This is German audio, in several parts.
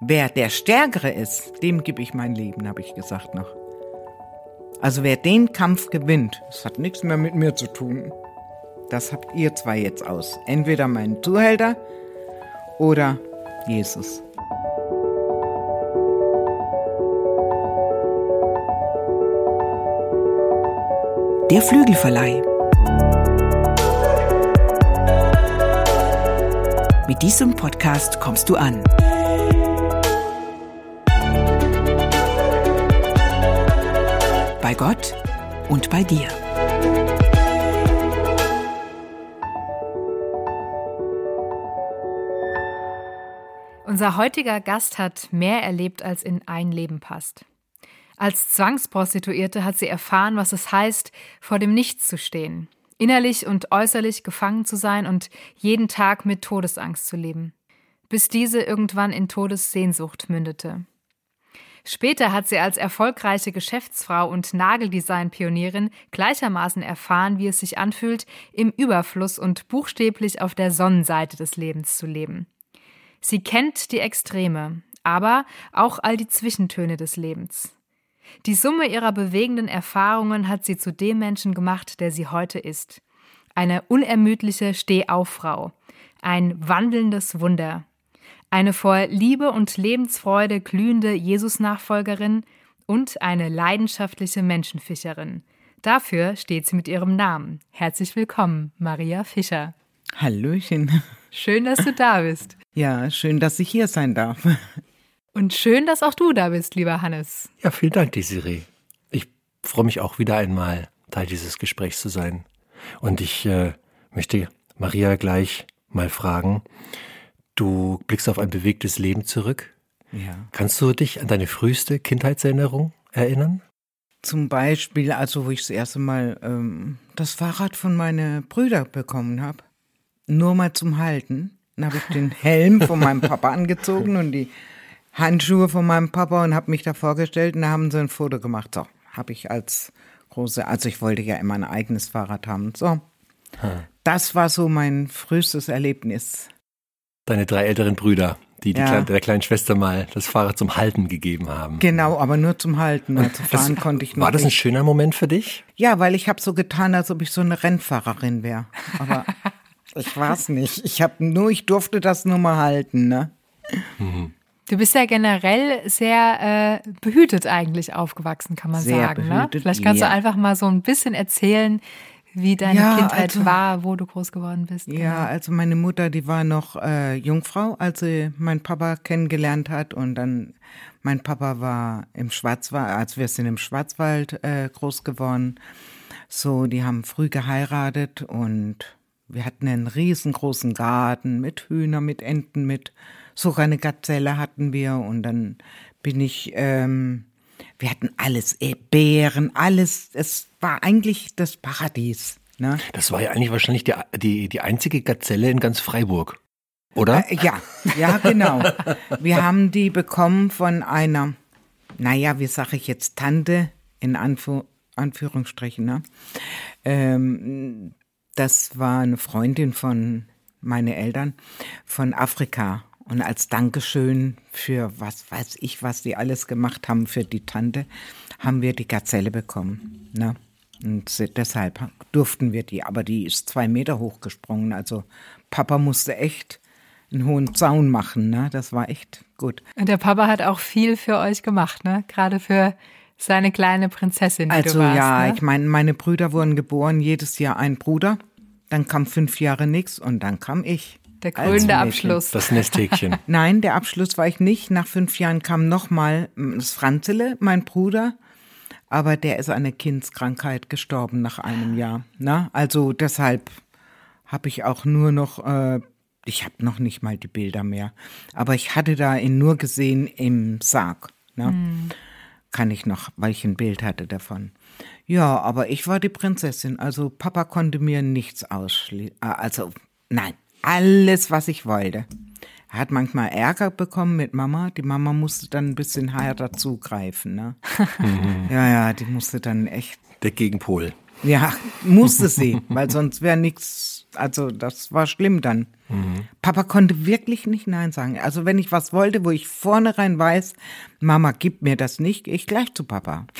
wer der Stärkere ist, dem gebe ich mein Leben, habe ich gesagt noch. Also wer den Kampf gewinnt, das hat nichts mehr mit mir zu tun. Das habt ihr zwei jetzt aus. Entweder mein Zuhälter oder Jesus. Der Flügelverleih. Mit diesem Podcast kommst du an. Bei Gott und bei dir. Unser heutiger Gast hat mehr erlebt, als in ein Leben passt. Als Zwangsprostituierte hat sie erfahren, was es heißt, vor dem Nichts zu stehen, innerlich und äußerlich gefangen zu sein und jeden Tag mit Todesangst zu leben, bis diese irgendwann in Todessehnsucht mündete. Später hat sie als erfolgreiche Geschäftsfrau und Nageldesign-Pionierin gleichermaßen erfahren, wie es sich anfühlt, im Überfluss und buchstäblich auf der Sonnenseite des Lebens zu leben. Sie kennt die Extreme, aber auch all die Zwischentöne des Lebens. Die Summe ihrer bewegenden Erfahrungen hat sie zu dem Menschen gemacht, der sie heute ist. Eine unermüdliche Stehauffrau, ein wandelndes Wunder, eine vor Liebe und Lebensfreude glühende Jesus-Nachfolgerin und eine leidenschaftliche Menschenfischerin. Dafür steht sie mit ihrem Namen. Herzlich willkommen, Maria Fischer. Hallöchen. Schön, dass du da bist. Ja, schön, dass ich hier sein darf. Und schön, dass auch du da bist, lieber Hannes. Ja, vielen Dank, Desiree. Ich freue mich auch wieder einmal, Teil dieses Gesprächs zu sein. Und ich äh, möchte Maria gleich mal fragen, du blickst auf ein bewegtes Leben zurück. Ja. Kannst du dich an deine früheste Kindheitserinnerung erinnern? Zum Beispiel, also wo ich das erste Mal ähm, das Fahrrad von meinen Brüdern bekommen habe. Nur mal zum Halten. Dann habe ich den Helm von meinem Papa angezogen und die Handschuhe von meinem Papa und habe mich da vorgestellt und da haben sie ein Foto gemacht. So, habe ich als große, also ich wollte ja immer ein eigenes Fahrrad haben. So, das war so mein frühestes Erlebnis. Deine drei älteren Brüder, die, die Ja. kleine, der kleinen Schwester mal das Fahrrad zum Halten gegeben haben. Genau, aber nur zum Halten. Also fahren konnte ich noch War das ein nicht. schöner Moment für dich? Ja, weil ich habe so getan, als ob ich so eine Rennfahrerin wäre. Aber ich war's nicht. Ich habe nur, ich durfte das nur mal halten, ne? Du bist ja generell sehr äh, behütet eigentlich aufgewachsen, kann man Sehr sagen. Ne? behütet, Vielleicht kannst ja. du einfach mal so ein bisschen erzählen, wie deine Ja, Kindheit also- war, wo du groß geworden bist. Genau. Ja, also meine Mutter, die war noch äh, Jungfrau, als sie meinen Papa kennengelernt hat. Und dann, mein Papa war im Schwarzwald, als wir sind im Schwarzwald äh, groß geworden. So, die haben früh geheiratet und wir hatten einen riesengroßen Garten mit Hühner, mit Enten, mit sogar eine Gazelle hatten wir. Und dann bin ich, ähm, wir hatten alles, äh, Beeren, alles. Es war eigentlich das Paradies. Ne? Das war ja eigentlich wahrscheinlich die, die, die einzige Gazelle in ganz Freiburg. Oder? Äh, ja, ja, genau. Wir haben die bekommen von einer, naja, wie sage ich jetzt, Tante, in Anfu Anführungsstrichen, ne? Ähm, das war eine Freundin von meinen Eltern von Afrika. Und als Dankeschön für was weiß ich, was die alles gemacht haben für die Tante, haben wir die Gazelle bekommen. Ne? Und deshalb durften wir die. Aber die ist zwei Meter hoch gesprungen. Also Papa musste echt einen hohen Zaun machen. Ne? Das war echt gut. Und der Papa hat auch viel für euch gemacht, ne? Gerade für seine kleine Prinzessin, die Also du warst. ja, ne? ich meine, meine Brüder wurden geboren, jedes Jahr ein Bruder. Dann kam fünf Jahre nichts und dann kam ich. Der krönende. Abschluss. Das Nesthäkchen. Nein, der Abschluss war ich nicht. Nach fünf Jahren kam nochmal das Franzele, mein Bruder. Aber der ist an einer Kindskrankheit gestorben nach einem Jahr. Na, also deshalb habe ich auch nur noch, äh, ich habe noch nicht mal die Bilder mehr. Aber ich hatte da ihn nur gesehen im Sarg. Ne? Kann ich noch, weil ich ein Bild hatte davon. Ja, aber ich war die Prinzessin. Also Papa konnte mir nichts ausschließen. Also nein, alles, was ich wollte. Er hat manchmal Ärger bekommen mit Mama. Die Mama musste dann ein bisschen härter zugreifen. Ne? ja, ja, die musste dann echt. Der Gegenpol. Ja, musste sie, weil sonst wäre nichts, also das war schlimm dann. Papa konnte wirklich nicht Nein sagen. Also wenn ich was wollte, wo ich vornherein weiß, Mama gibt mir das nicht, gehe ich gleich zu Papa.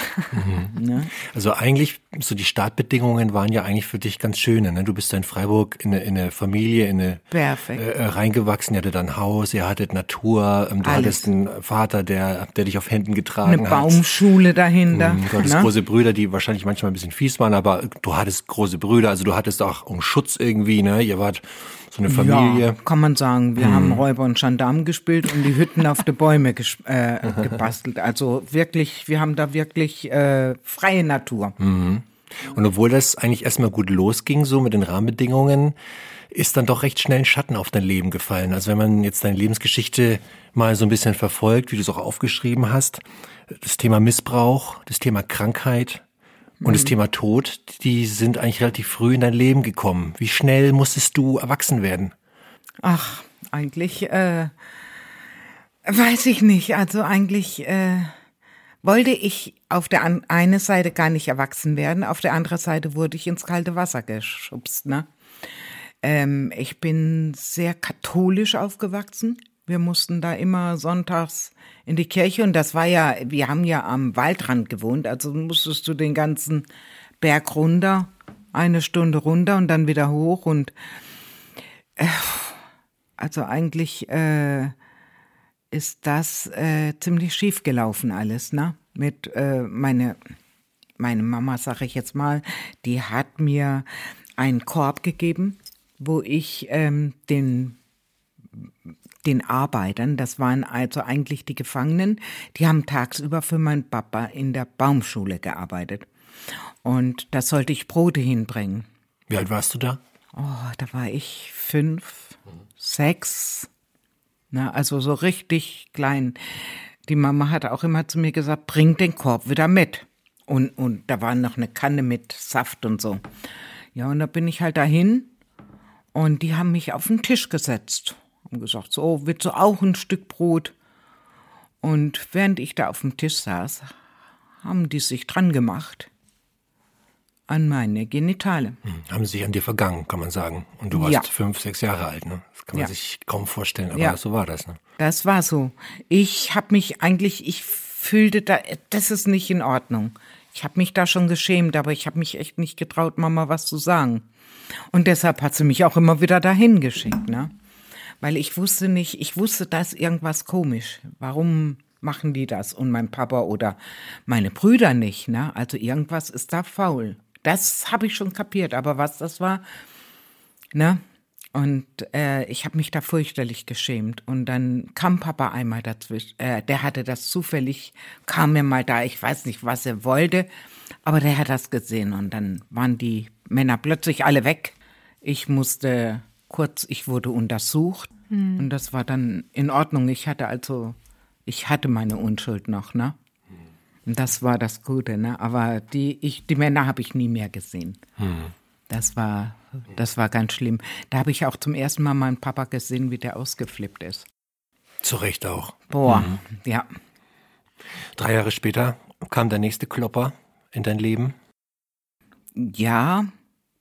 Ne? Also eigentlich, so die Startbedingungen waren ja eigentlich für dich ganz schöne. Ne? Du bist in Freiburg in eine, in eine Familie, in eine Perfekt. Äh, reingewachsen, ihr hattet ein Haus, ihr hattet Natur, ähm, du Alles. hattest einen Vater, der, der dich auf Händen getragen Eine hat. Baumschule dahinter. Mhm, Du hattest ne? große Brüder, die wahrscheinlich manchmal ein bisschen fies waren, aber du hattest große Brüder, also du hattest auch einen Schutz irgendwie, ne? Ihr wart so eine Familie. Ja, kann man sagen. Wir haben Räuber und Gendarm gespielt und die Hütten auf die Bäume äh, gebastelt. Also wirklich, wir haben da wirklich äh, freie Natur. Und obwohl das eigentlich erstmal gut losging, so mit den Rahmenbedingungen, ist dann doch recht schnell ein Schatten auf dein Leben gefallen. Also wenn man jetzt deine Lebensgeschichte mal so ein bisschen verfolgt, wie du es auch aufgeschrieben hast, das Thema Missbrauch, das Thema Krankheit und das Thema Tod, die sind eigentlich relativ früh in dein Leben gekommen. Wie schnell musstest du erwachsen werden? Ach, eigentlich äh, weiß ich nicht. Also eigentlich äh, wollte ich auf der an eine Seite gar nicht erwachsen werden, auf der anderen Seite wurde ich ins kalte Wasser geschubst. Ne? Ähm, ich bin sehr katholisch aufgewachsen. Wir mussten da immer sonntags in die Kirche und das war ja, wir haben ja am Waldrand gewohnt, also musstest du den ganzen Berg runter, eine Stunde runter und dann wieder hoch und also eigentlich äh, ist das äh, ziemlich schief gelaufen alles, ne? Mit äh, meine meine Mama, sage ich jetzt mal, die hat mir einen Korb gegeben, wo ich ähm, den den Arbeitern, das waren also eigentlich die Gefangenen, die haben tagsüber für meinen Papa in der Baumschule gearbeitet. Und da sollte ich Brote hinbringen. Wie alt warst du da? Oh, da war ich fünf, sechs, na, also so richtig klein. Die Mama hat auch immer zu mir gesagt, bring den Korb wieder mit. Und, und da war noch eine Kanne mit Saft und so. Ja, und da bin ich halt dahin und die haben mich auf den Tisch gesetzt und gesagt, so, willst du auch ein Stück Brot? Und während ich da auf dem Tisch saß, haben die sich dran gemacht an meine Genitale. Hm, Haben sie sich an dir vergangen, kann man sagen. Und du warst Ja. fünf, sechs Jahre alt, ne? Das kann man Ja. sich kaum vorstellen, aber Ja. so war das, ne? Das war so. Ich habe mich eigentlich, ich fühlte da, das ist nicht in Ordnung. Ich habe mich da schon geschämt, aber ich habe mich echt nicht getraut, Mama was zu sagen. Und deshalb hat sie mich auch immer wieder dahin geschickt, ne? Weil ich wusste nicht, ich wusste, da ist irgendwas komisch. Warum machen die das? Und mein Papa oder meine Brüder nicht, ne? Also irgendwas ist da faul. Das habe ich schon kapiert, aber was das war, ne? Und äh, ich habe mich da fürchterlich geschämt. Und dann kam Papa einmal dazwischen. Äh, der hatte das zufällig, kam mir mal da, ich weiß nicht, was er wollte, aber der hat das gesehen. Und dann waren die Männer plötzlich alle weg. Ich musste kurz, ich wurde untersucht. Und das war dann in Ordnung. Ich hatte also, ich hatte meine Unschuld noch, ne? Und das war das Gute, ne? Aber die, ich, die Männer habe ich nie mehr gesehen. Das war, das war ganz schlimm. Da habe ich auch zum ersten Mal meinen Papa gesehen, wie der ausgeflippt ist. Zu Recht auch. Boah, ja. Drei Jahre später kam der nächste Klopper in dein Leben. Ja,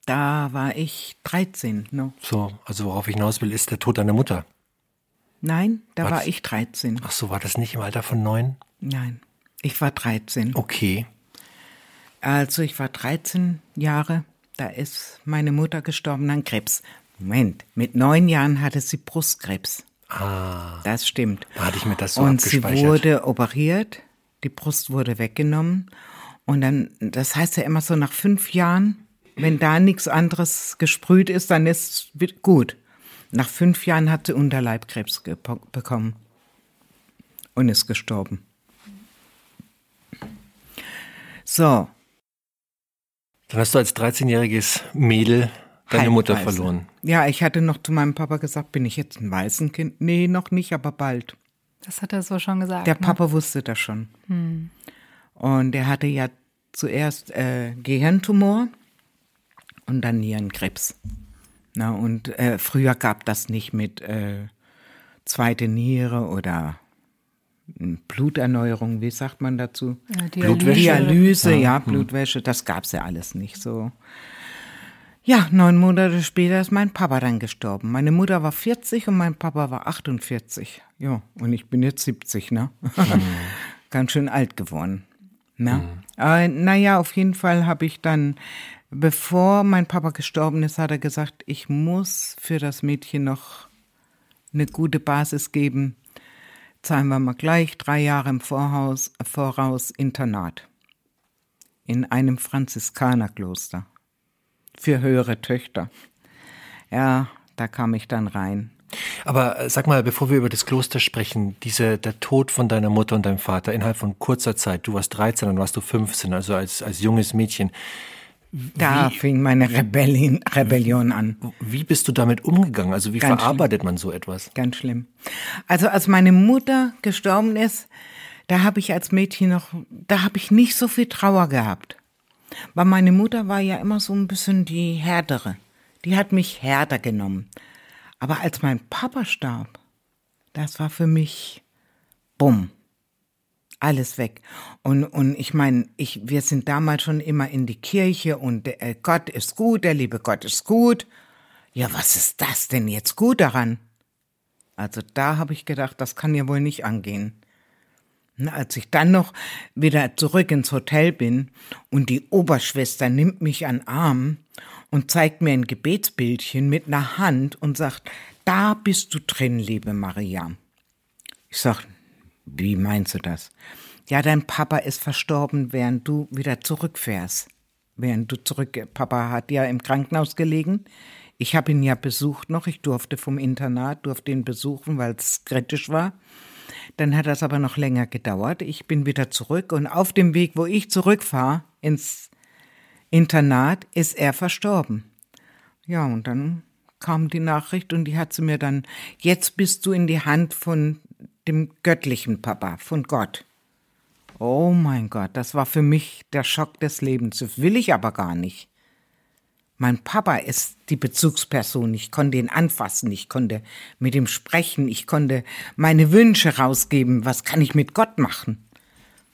da war ich 13, ne? So, also worauf ich hinaus will, ist der Tod deiner Mutter. Nein, da Was? war ich 13. Ach so, war das nicht im Alter von neun? Nein, ich war 13. Okay. Also ich war 13 Jahre, da ist meine Mutter gestorben an Krebs. Moment, mit neun Jahren hatte sie Brustkrebs. Ah, Das stimmt. da hatte ich mir das so und sie wurde operiert, die Brust wurde weggenommen. Und dann, das heißt ja immer so nach fünf Jahren, wenn da nichts anderes gesprüht ist, dann ist es gut. Nach fünf Jahren hat sie Unterleibkrebs bekommen und ist gestorben. So, Dann hast du als 13-jähriges Mädel deine Mutter Heimreise. verloren. Ja, ich hatte noch zu meinem Papa gesagt, bin ich jetzt ein Waisenkind? Nee, noch nicht, aber bald. Das hat er so schon gesagt. Der ne? Papa wusste das schon. Und er hatte ja zuerst äh, Gehirntumor und dann Nierenkrebs. Na, und äh, früher gab das nicht mit äh, zweite Niere oder Bluterneuerung, wie sagt man dazu? Ja, Blutwäsche. Dialyse, ja, Blutwäsche, das gab's ja alles nicht so. Ja, neun Monate später ist mein Papa dann gestorben. Meine Mutter war 40 und mein Papa war 48. Ja, und ich bin jetzt 70, ne? Ganz schön alt geworden. Ne? Äh, naja, auf jeden Fall habe ich dann, bevor mein Papa gestorben ist, hat er gesagt, ich muss für das Mädchen noch eine gute Basis geben. Zahlen wir mal gleich drei Jahre im Vorhaus, Voraus Internat. In einem Franziskanerkloster. Für höhere Töchter. Ja, da kam ich dann rein. Aber äh, sag mal, bevor wir über das Kloster sprechen, diese, der Tod von deiner Mutter und deinem Vater innerhalb von kurzer Zeit, du warst 13, dann warst du 15, also als, als junges Mädchen. Da fing meine Rebellion, Rebellion an. Wie bist du damit umgegangen? Also wie Ganz verarbeitet man so etwas? Ganz schlimm. Also als meine Mutter gestorben ist, da habe ich als Mädchen noch, da habe ich nicht so viel Trauer gehabt. Weil meine Mutter war ja immer so ein bisschen die härtere. Die hat mich härter genommen. Aber als mein Papa starb, das war für mich bumm. Alles weg. Und, und ich meine, ich, wir sind damals schon immer in die Kirche und äh, Gott ist gut, der liebe Gott ist gut. Ja, was ist das denn jetzt gut daran? Also da habe ich gedacht, das kann ja wohl nicht angehen. Als ich dann noch wieder zurück ins Hotel bin und die Oberschwester nimmt mich an Arm und zeigt mir ein Gebetsbildchen mit einer Hand und sagt, da bist du drin, liebe Maria. Ich sag, wie meinst du das? Ja, dein Papa ist verstorben, während du wieder zurückfährst. Während du zurück, Papa hat ja im Krankenhaus gelegen. Ich habe ihn ja besucht noch. Ich durfte vom Internat, durfte ihn besuchen, weil es kritisch war. Dann hat das aber noch länger gedauert. Ich bin wieder zurück und auf dem Weg, wo ich zurückfahre ins Internat, ist er verstorben. Ja, und dann kam die Nachricht und die hat sie mir dann, jetzt bist du in die Hand von dem göttlichen Papa, von Gott. Oh mein Gott, das war für mich der Schock des Lebens. Das will ich aber gar nicht. Mein Papa ist die Bezugsperson. Ich konnte ihn anfassen, ich konnte mit ihm sprechen, ich konnte meine Wünsche rausgeben. Was kann ich mit Gott machen?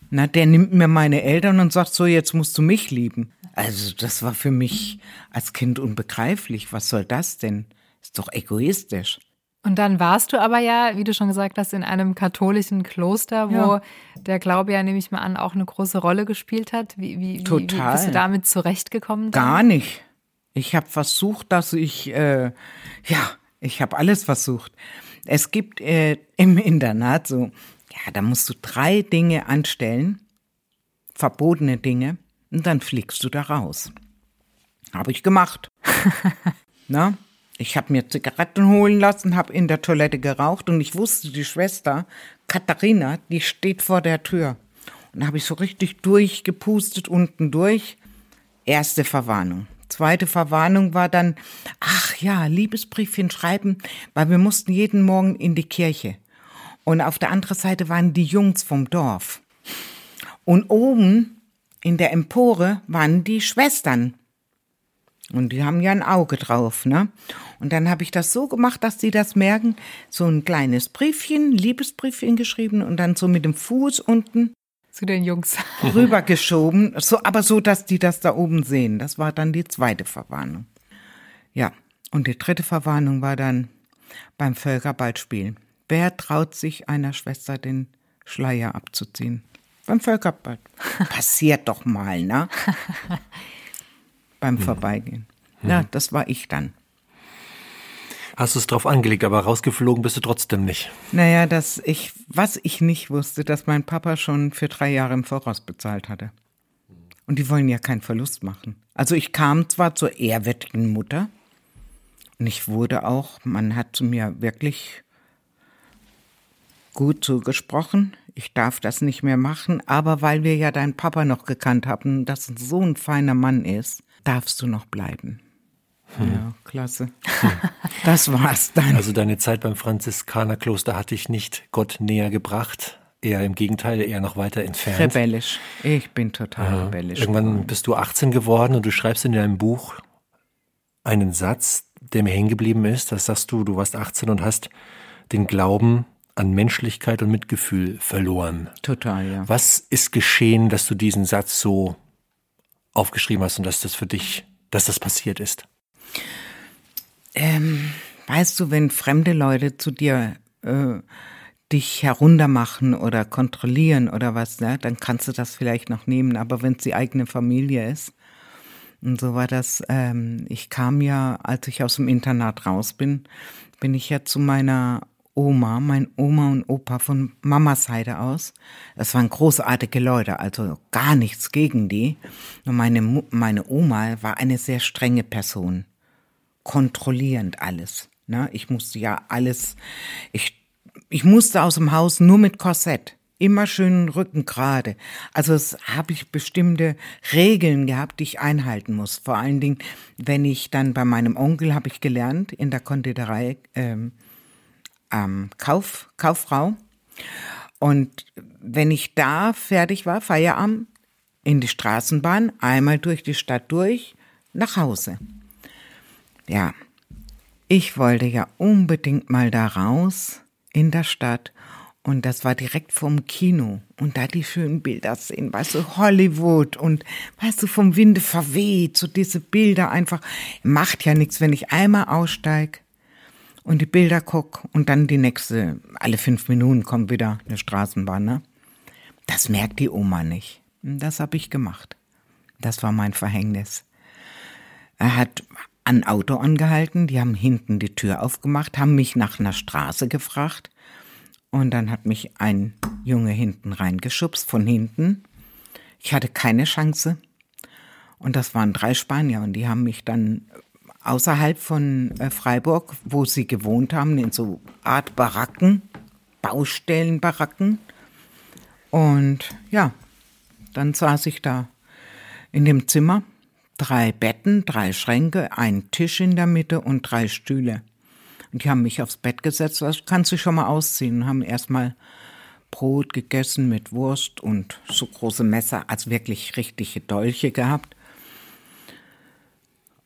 Na, der nimmt mir meine Eltern und sagt so, jetzt musst du mich lieben. Also, das war für mich als Kind unbegreiflich. Was soll das denn? Ist doch egoistisch. Und dann warst du aber ja, wie du schon gesagt hast, in einem katholischen Kloster, wo Ja. der Glaube ja, nehme ich mal an, auch eine große Rolle gespielt hat. Wie, wie, wie, wie Total. bist du damit zurechtgekommen? dann? Gar nicht. Ich habe versucht, dass ich, äh, ja, ich habe alles versucht. Es gibt äh, im Internat so, ja, da musst du drei Dinge anstellen, verbotene Dinge, und dann fliegst du da raus. Habe ich gemacht. Na, ich habe mir Zigaretten holen lassen, habe in der Toilette geraucht und ich wusste, die Schwester Katharina, die steht vor der Tür. Und habe ich so richtig durchgepustet unten durch. Erste Verwarnung. Zweite Verwarnung war dann, ach ja, Liebesbriefchen schreiben, weil wir mussten jeden Morgen in die Kirche. Und auf der anderen Seite waren die Jungs vom Dorf. Und oben in der Empore waren die Schwestern. Und die haben ja ein Auge drauf, ne? Und dann habe ich das so gemacht, dass die das merken, so ein kleines Briefchen, Liebesbriefchen geschrieben und dann so mit dem Fuß unten Zu den Jungs. rübergeschoben, so, aber so, dass die das da oben sehen. Das war dann die zweite Verwarnung. Ja, und die dritte Verwarnung war dann beim Völkerballspielen. Wer traut sich einer Schwester den Schleier abzuziehen? Beim Völkerball. Passiert doch mal, ne? beim Vorbeigehen. Ja, das war ich dann. Hast du es drauf angelegt, aber rausgeflogen bist du trotzdem nicht. Naja, dass ich, was ich nicht wusste, dass mein Papa schon für drei Jahre im Voraus bezahlt hatte. Und die wollen ja keinen Verlust machen. Also ich kam zwar zur ehrwürdigen Mutter und ich wurde auch, man hat zu mir wirklich gut zugesprochen. Ich darf das nicht mehr machen, aber weil wir ja deinen Papa noch gekannt haben, dass er so ein feiner Mann ist, darfst du noch bleiben. Ja, klasse. Das war's dann. Also deine Zeit beim Franziskanerkloster hat dich nicht Gott näher gebracht, eher im Gegenteil, eher noch weiter entfernt. Rebellisch. Ich bin total rebellisch. Irgendwann geworden. bist du 18 geworden und du schreibst in deinem Buch einen Satz, der mir hängen geblieben ist. Das sagst du, du warst 18 und hast den Glauben an Menschlichkeit und Mitgefühl verloren. Total, ja. Was ist geschehen, dass du diesen Satz so aufgeschrieben hast und dass das für dich, dass das passiert ist? Ähm, weißt du, wenn fremde Leute zu dir äh, dich heruntermachen oder kontrollieren oder was, ne, dann kannst du das vielleicht noch nehmen. Aber wenn es die eigene Familie ist, und so war das, ähm, ich kam ja, als ich aus dem Internat raus bin, bin ich ja zu meiner Oma, mein Oma und Opa von Mamas Seite aus. Das waren großartige Leute, also gar nichts gegen die. Nur meine, meine Oma war eine sehr strenge Person. Kontrollierend alles. Ne? Ich musste ja alles, ich ich musste aus dem Haus nur mit Korsett. Immer schön Rücken gerade. Also es habe ich bestimmte Regeln gehabt, die ich einhalten muss. Vor allen Dingen, wenn ich dann bei meinem Onkel habe ich gelernt in der Konditorei ähm, ähm, Kauf, Kauffrau. Und wenn ich da fertig war, Feierabend, in die Straßenbahn, einmal durch die Stadt durch, nach Hause. Ja, ich wollte ja unbedingt mal da raus in der Stadt und das war direkt vom Kino und da die schönen Bilder sehen, weißt du, Hollywood und weißt du, vom Winde verweht, so diese Bilder einfach, macht ja nichts, wenn ich einmal aussteig und die Bilder guck und dann die nächste, alle fünf Minuten kommt wieder eine Straßenbahn, ne? Das merkt die Oma nicht. Das habe ich gemacht. Das war mein Verhängnis. Er hat ein Auto angehalten, die haben hinten die Tür aufgemacht, haben mich nach einer Straße gefragt und dann hat mich ein Junge hinten reingeschubst, von hinten. Ich hatte keine Chance und das waren drei Spanier und die haben mich dann außerhalb von äh, Freiburg, wo sie gewohnt haben, in so Art Baracken, Baustellenbaracken und ja, dann saß ich da in dem Zimmer drei Betten, drei Schränke, ein Tisch in der Mitte und drei Stühle. Und die haben mich aufs Bett gesetzt, das kannst du schon mal ausziehen, haben erstmal Brot gegessen mit Wurst und so große Messer, als wirklich richtige Dolche gehabt.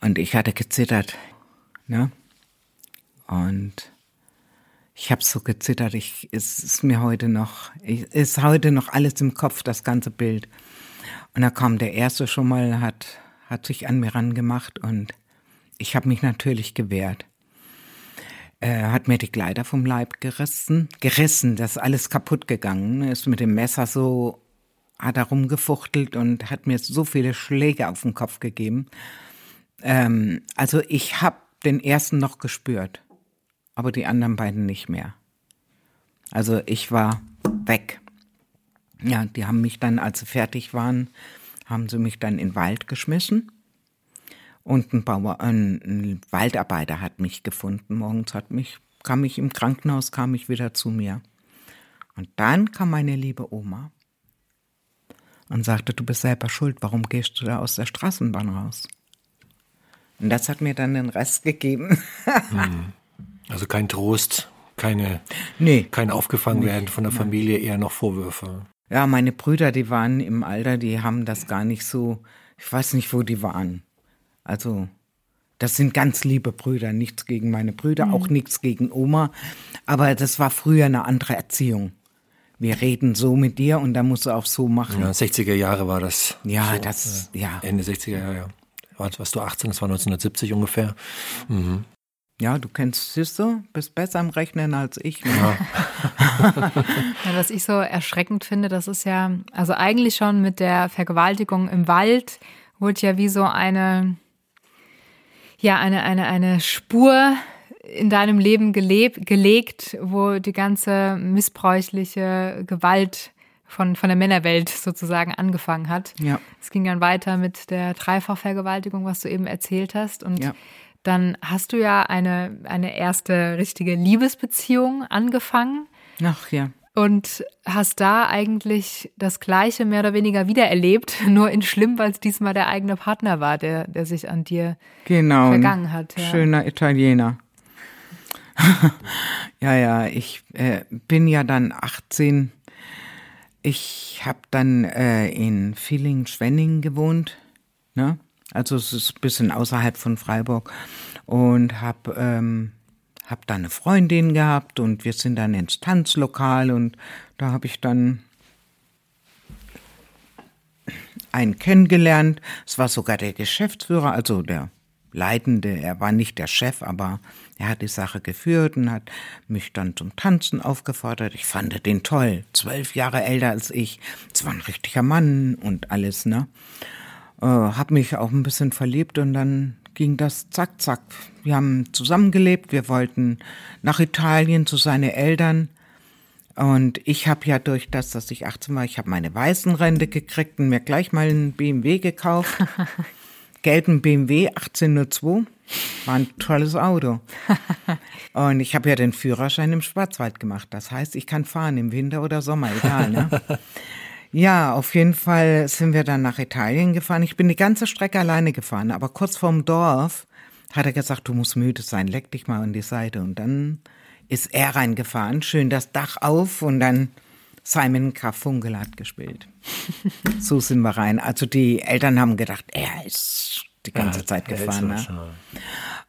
Und ich hatte gezittert, ne? Und ich habe so gezittert, ich, es ist mir heute noch, ich, ist heute noch alles im Kopf, das ganze Bild. Und da kam der Erste schon mal, hat hat sich an mir rangemacht und ich habe mich natürlich gewehrt. Er hat mir die Kleider vom Leib gerissen, gerissen, das ist alles kaputt gegangen, ist mit dem Messer so, hat er rumgefuchtelt und hat mir so viele Schläge auf den Kopf gegeben. Ähm, also ich habe den ersten noch gespürt, aber die anderen beiden nicht mehr. Also ich war weg. Ja, die haben mich dann, als sie fertig waren, haben sie mich dann in den Wald geschmissen. Und ein, Bauer, ein, ein Waldarbeiter hat mich gefunden. Morgens hat mich, kam ich im Krankenhaus, kam ich wieder zu mir. Und dann kam meine liebe Oma und sagte, du bist selber schuld, warum gehst du da aus der Straßenbahn raus? Und das hat mir dann den Rest gegeben. Hm. also kein Trost, keine, nee. kein Aufgefangenwerden von der Familie, eher noch Vorwürfe. Ja, meine Brüder, die waren im Alter, die haben das gar nicht so, ich weiß nicht, wo die waren. Also, das sind ganz liebe Brüder, nichts gegen meine Brüder, mhm. auch nichts gegen Oma. Aber das war früher eine andere Erziehung. Wir reden so mit dir und da musst du auch so machen. Ja, 60er Jahre war das. Ja, so, das, äh, ja. Ende 60er Jahre, ja. Warst du 18, das war 1970 ungefähr. Mhm. Ja, du kennst, siehst du, bist besser am Rechnen als ich. Ne? Ja. ja, was ich so erschreckend finde, das ist ja, also eigentlich schon mit der Vergewaltigung im Wald wurde ja wie so eine, ja, eine, eine, eine Spur in deinem Leben gelebt, gelegt, wo die ganze missbräuchliche Gewalt von, von der Männerwelt sozusagen angefangen hat. Ja. Es ging dann weiter mit der Dreifachvergewaltigung, was du eben erzählt hast. Und ja dann hast du ja eine, eine erste richtige Liebesbeziehung angefangen. Ach ja. Und hast da eigentlich das Gleiche mehr oder weniger wiedererlebt, nur in schlimm, weil es diesmal der eigene Partner war, der, der sich an dir genau, vergangen hat. Ja. Schöner Italiener. ja, ja, ich äh, bin ja dann 18. Ich habe dann äh, in Villingen-Schwenning gewohnt. Ne? Also es ist ein bisschen außerhalb von Freiburg und habe ähm, habe da eine Freundin gehabt und wir sind dann ins Tanzlokal und da habe ich dann einen kennengelernt. Es war sogar der Geschäftsführer, also der Leitende. Er war nicht der Chef, aber er hat die Sache geführt und hat mich dann zum Tanzen aufgefordert. Ich fand den toll. Zwölf Jahre älter als ich. Es war ein richtiger Mann und alles, ne? Äh, hab mich auch ein bisschen verliebt und dann ging das zack, zack. Wir haben zusammengelebt. Wir wollten nach Italien zu seinen Eltern. Und ich habe ja durch das, dass ich 18 war, ich habe meine Weißenrente gekriegt und mir gleich mal einen BMW gekauft. Gelben BMW 1802. War ein tolles Auto. Und ich habe ja den Führerschein im Schwarzwald gemacht. Das heißt, ich kann fahren im Winter oder Sommer, egal. Ne? Ja, auf jeden Fall sind wir dann nach Italien gefahren. Ich bin die ganze Strecke alleine gefahren, aber kurz vorm Dorf hat er gesagt, du musst müde sein, leck dich mal an die Seite. Und dann ist er reingefahren, schön das Dach auf und dann Simon Garfunkel hat gespielt. so sind wir rein. Also die Eltern haben gedacht, er ist die ganze ja, Zeit gefahren. Ne?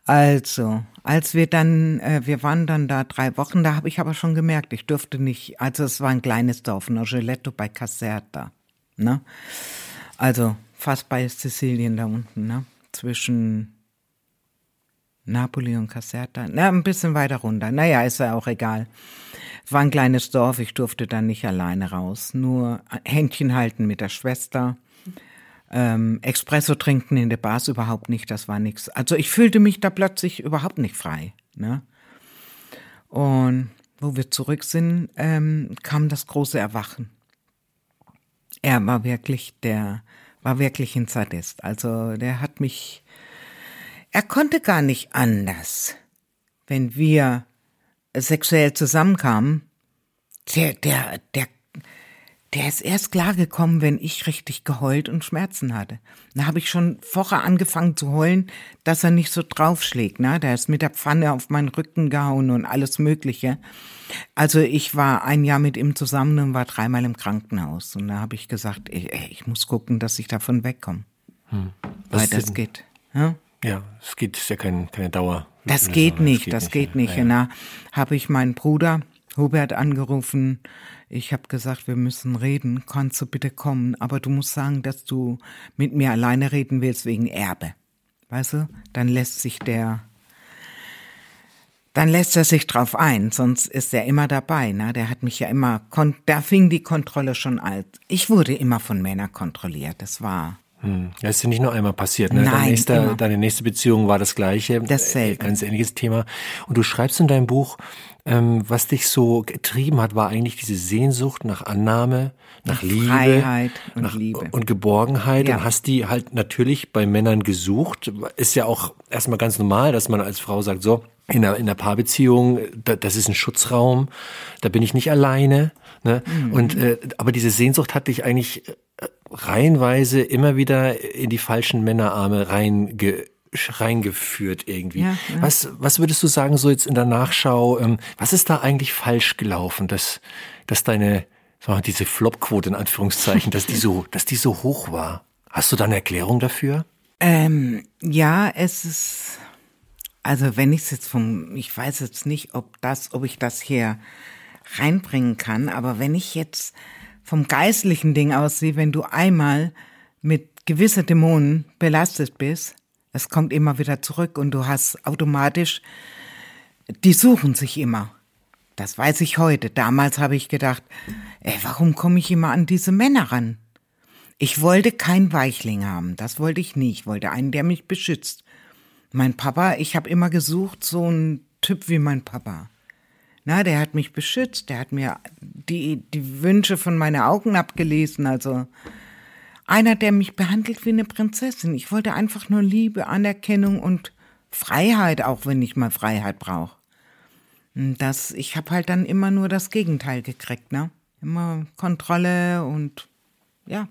Also, als wir dann, äh, wir waren dann da drei Wochen, da habe ich aber schon gemerkt, ich durfte nicht, also es war ein kleines Dorf, Nogeletto bei Caserta. Ne? Also fast bei Sizilien da unten, ne? zwischen Napoli und Caserta. Na, ein bisschen weiter runter. Naja, ist ja auch egal. War ein kleines Dorf, ich durfte da nicht alleine raus. Nur Händchen halten mit der Schwester. Ähm, Espresso trinken in der Bars überhaupt nicht, das war nichts. Also ich fühlte mich da plötzlich überhaupt nicht frei. Ne? Und wo wir zurück sind, ähm, kam das große Erwachen. Er war wirklich der, war wirklich ein Sadist. Also der hat mich er konnte gar nicht anders. Wenn wir sexuell zusammenkamen, der, der, der, der ist erst klargekommen, wenn ich richtig geheult und Schmerzen hatte. Da habe ich schon vorher angefangen zu heulen, dass er nicht so draufschlägt. Ne? Der ist mit der Pfanne auf meinen Rücken gehauen und alles Mögliche. Also ich war ein Jahr mit ihm zusammen und war dreimal im Krankenhaus. Und da habe ich gesagt, ey, ich muss gucken, dass ich davon wegkomme. Hm. Weil das geht. Ja? Ja, es geht ist ja kein, keine Dauer. Das geht nicht, das geht nicht. Ja. Na, habe ich meinen Bruder Hubert angerufen. Ich habe gesagt, wir müssen reden. Kannst du bitte kommen? Aber du musst sagen, dass du mit mir alleine reden willst wegen Erbe. Weißt du? Dann lässt sich der, dann lässt er sich drauf ein. Sonst ist er immer dabei. Ne? Der hat mich ja immer, da fing die Kontrolle schon alt. Ich wurde immer von Männern kontrolliert. Das war. Das ist ja nicht nur einmal passiert. Ne? Nein, deine, nächste, deine nächste Beziehung war das gleiche. Dasselbe. Ganz ähnliches Thema. Und du schreibst in deinem Buch, ähm, was dich so getrieben hat, war eigentlich diese Sehnsucht nach Annahme, nach, nach Liebe, Freiheit und nach, Liebe und Geborgenheit. Ja. Und hast die halt natürlich bei Männern gesucht. Ist ja auch erstmal ganz normal, dass man als Frau sagt, so, in einer, in einer Paarbeziehung, da, das ist ein Schutzraum, da bin ich nicht alleine. Ne? Mhm. Und äh, aber diese Sehnsucht hat dich eigentlich äh, reihenweise immer wieder in die falschen Männerarme reinge reingeführt irgendwie. Ja, ja. Was, was würdest du sagen, so jetzt in der Nachschau, ähm, was ist da eigentlich falsch gelaufen, dass, dass deine, sagen wir, diese Flopquote in Anführungszeichen, dass die so, dass die so hoch war? Hast du da eine Erklärung dafür? Ähm, ja, es ist, also wenn ich es jetzt vom, ich weiß jetzt nicht, ob das, ob ich das hier reinbringen kann, aber wenn ich jetzt vom geistlichen Ding aussehe, wenn du einmal mit gewissen Dämonen belastet bist, es kommt immer wieder zurück und du hast automatisch, die suchen sich immer. Das weiß ich heute. Damals habe ich gedacht, ey, warum komme ich immer an diese Männer ran? Ich wollte kein Weichling haben, das wollte ich nicht. Ich wollte einen, der mich beschützt. Mein Papa, ich habe immer gesucht, so ein Typ wie mein Papa. Na, der hat mich beschützt, der hat mir die, die Wünsche von meinen Augen abgelesen, also einer, der mich behandelt wie eine Prinzessin. Ich wollte einfach nur Liebe, Anerkennung und Freiheit, auch wenn ich mal Freiheit brauche. Das, ich habe halt dann immer nur das Gegenteil gekriegt, ne? Immer Kontrolle und ja.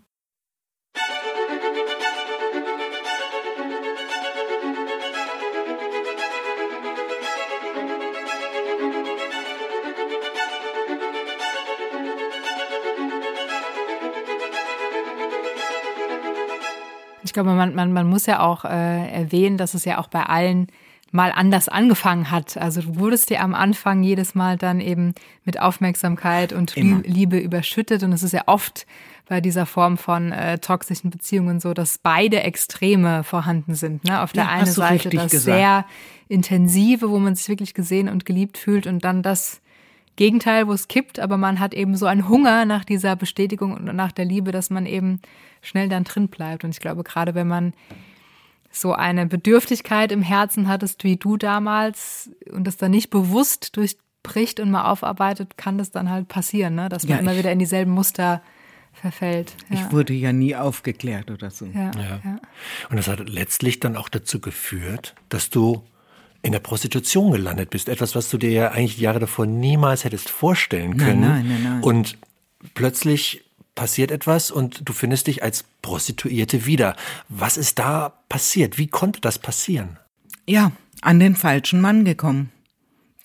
Ich glaube, man, man, man muss ja auch äh, erwähnen, dass es ja auch bei allen mal anders angefangen hat. Also du wurdest dir am Anfang jedes Mal dann eben mit Aufmerksamkeit und Immer. Liebe überschüttet. Und es ist ja oft bei dieser Form von äh, toxischen Beziehungen so, dass beide Extreme vorhanden sind. Ne? Auf der Ja, einen Seite das gesagt. sehr intensive, wo man sich wirklich gesehen und geliebt fühlt und dann das Gegenteil, wo es kippt, aber man hat eben so einen Hunger nach dieser Bestätigung und nach der Liebe, dass man eben schnell dann drin bleibt. Und ich glaube, gerade wenn man so eine Bedürftigkeit im Herzen hattest wie du damals und das dann nicht bewusst durchbricht und mal aufarbeitet, kann das dann halt passieren, ne? dass man Ja, immer wieder in dieselben Muster verfällt. Ja. Ich wurde ja nie aufgeklärt oder so. ja, Ja. ja. Und das hat letztlich dann auch dazu geführt, dass du in der Prostitution gelandet bist. Etwas, was du dir ja eigentlich Jahre davor niemals hättest vorstellen können. nein, nein, nein. Und plötzlich passiert etwas und du findest dich als Prostituierte wieder. Was ist da passiert? Wie konnte das passieren? Ja, an den falschen Mann gekommen.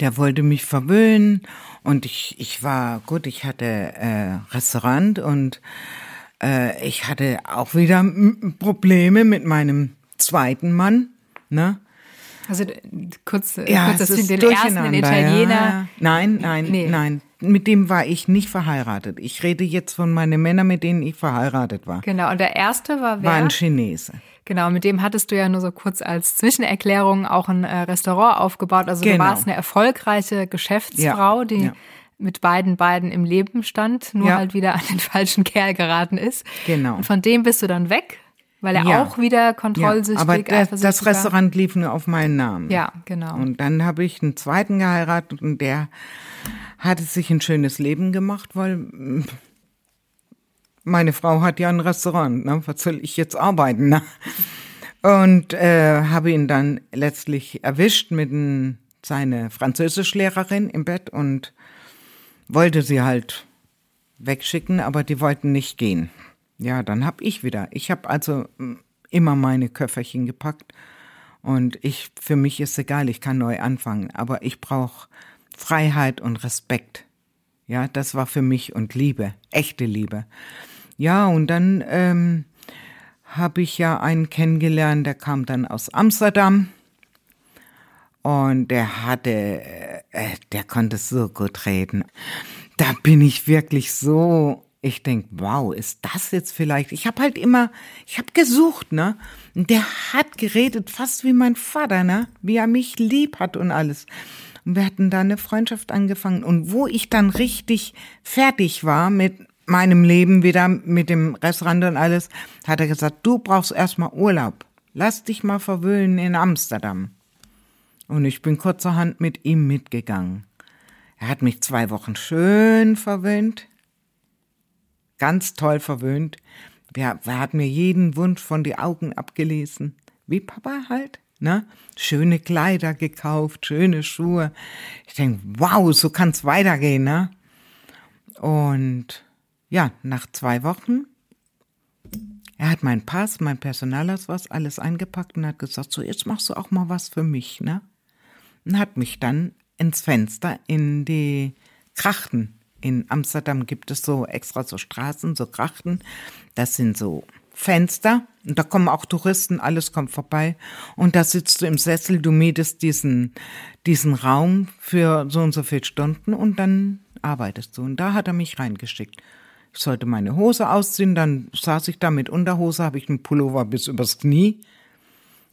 Der wollte mich verwöhnen und ich, ich war, gut, ich hatte äh, Restaurant und äh, ich hatte auch wieder Probleme mit meinem zweiten Mann, ne? Also d- kurz, äh, Ja, kurz das ist den ersten, den Italiener. Ja. Nein, nein, Nee. nein. Mit dem war ich nicht verheiratet. Ich rede jetzt von meinen Männern, mit denen ich verheiratet war. Genau, und der erste war wer? War ein Chinese. Genau, mit dem hattest du ja nur so kurz als Zwischenerklärung auch ein äh, Restaurant aufgebaut. Also du Genau. warst eine erfolgreiche Geschäftsfrau, Ja, die ja. mit beiden beiden im Leben stand, nur halt wieder an den falschen Kerl geraten ist. Genau. Und von dem bist du dann weg, weil er Ja. auch wieder Ja, kontrollsüchtig, aber das, das. Restaurant lief nur auf meinen Namen. Ja, genau. Und dann habe ich einen zweiten geheiratet und der hatte sich ein schönes Leben gemacht, weil meine Frau hat ja ein Restaurant, ne? was soll ich jetzt arbeiten? Ne? Und äh, habe ihn dann letztlich erwischt mit n, seine Französischlehrerin im Bett und wollte sie halt wegschicken, aber die wollten nicht gehen. Ja, dann hab ich wieder. Ich habe also mm, immer meine Köfferchen gepackt und ich für mich ist egal, ich kann neu anfangen, aber ich brauche Freiheit und Respekt. Ja, das war für mich und Liebe, echte Liebe. Ja, und dann ähm, habe ich ja einen kennengelernt, der kam dann aus Amsterdam. Und der hatte, äh, der konnte so gut reden. Da bin ich wirklich so, ich denk, wow, ist das jetzt vielleicht? Ich habe halt immer, ich habe gesucht, ne? Und der hat geredet, fast wie mein Vater, ne? Wie er mich lieb hat und alles. Und wir hatten da eine Freundschaft angefangen. Und wo ich dann richtig fertig war mit meinem Leben wieder, mit dem Restaurant und alles, hat er gesagt, du brauchst erstmal Urlaub. Lass dich mal verwöhnen in Amsterdam. Und ich bin kurzerhand mit ihm mitgegangen. Er hat mich zwei Wochen schön verwöhnt. Ganz toll verwöhnt. Er, er hat mir jeden Wunsch von die Augen abgelesen. Wie Papa halt, ne? Schöne Kleider gekauft, schöne Schuhe. Ich denk, wow, so kann's weitergehen, ne? Und ja, nach zwei Wochen, er hat meinen Pass, mein Personalausweis, alles eingepackt und hat gesagt, so jetzt machst du auch mal was für mich, ne? Und hat mich dann ins Fenster in die Krachten. In Amsterdam gibt es so extra so Straßen, so Krachten. Das sind so Fenster und da kommen auch Touristen, alles kommt vorbei. Und da sitzt du im Sessel, du mietest diesen, diesen Raum für so und so viele Stunden und dann arbeitest du. Und da hat er mich reingeschickt. Ich sollte meine Hose ausziehen, dann saß ich da mit Unterhose, habe ich einen Pullover bis übers Knie.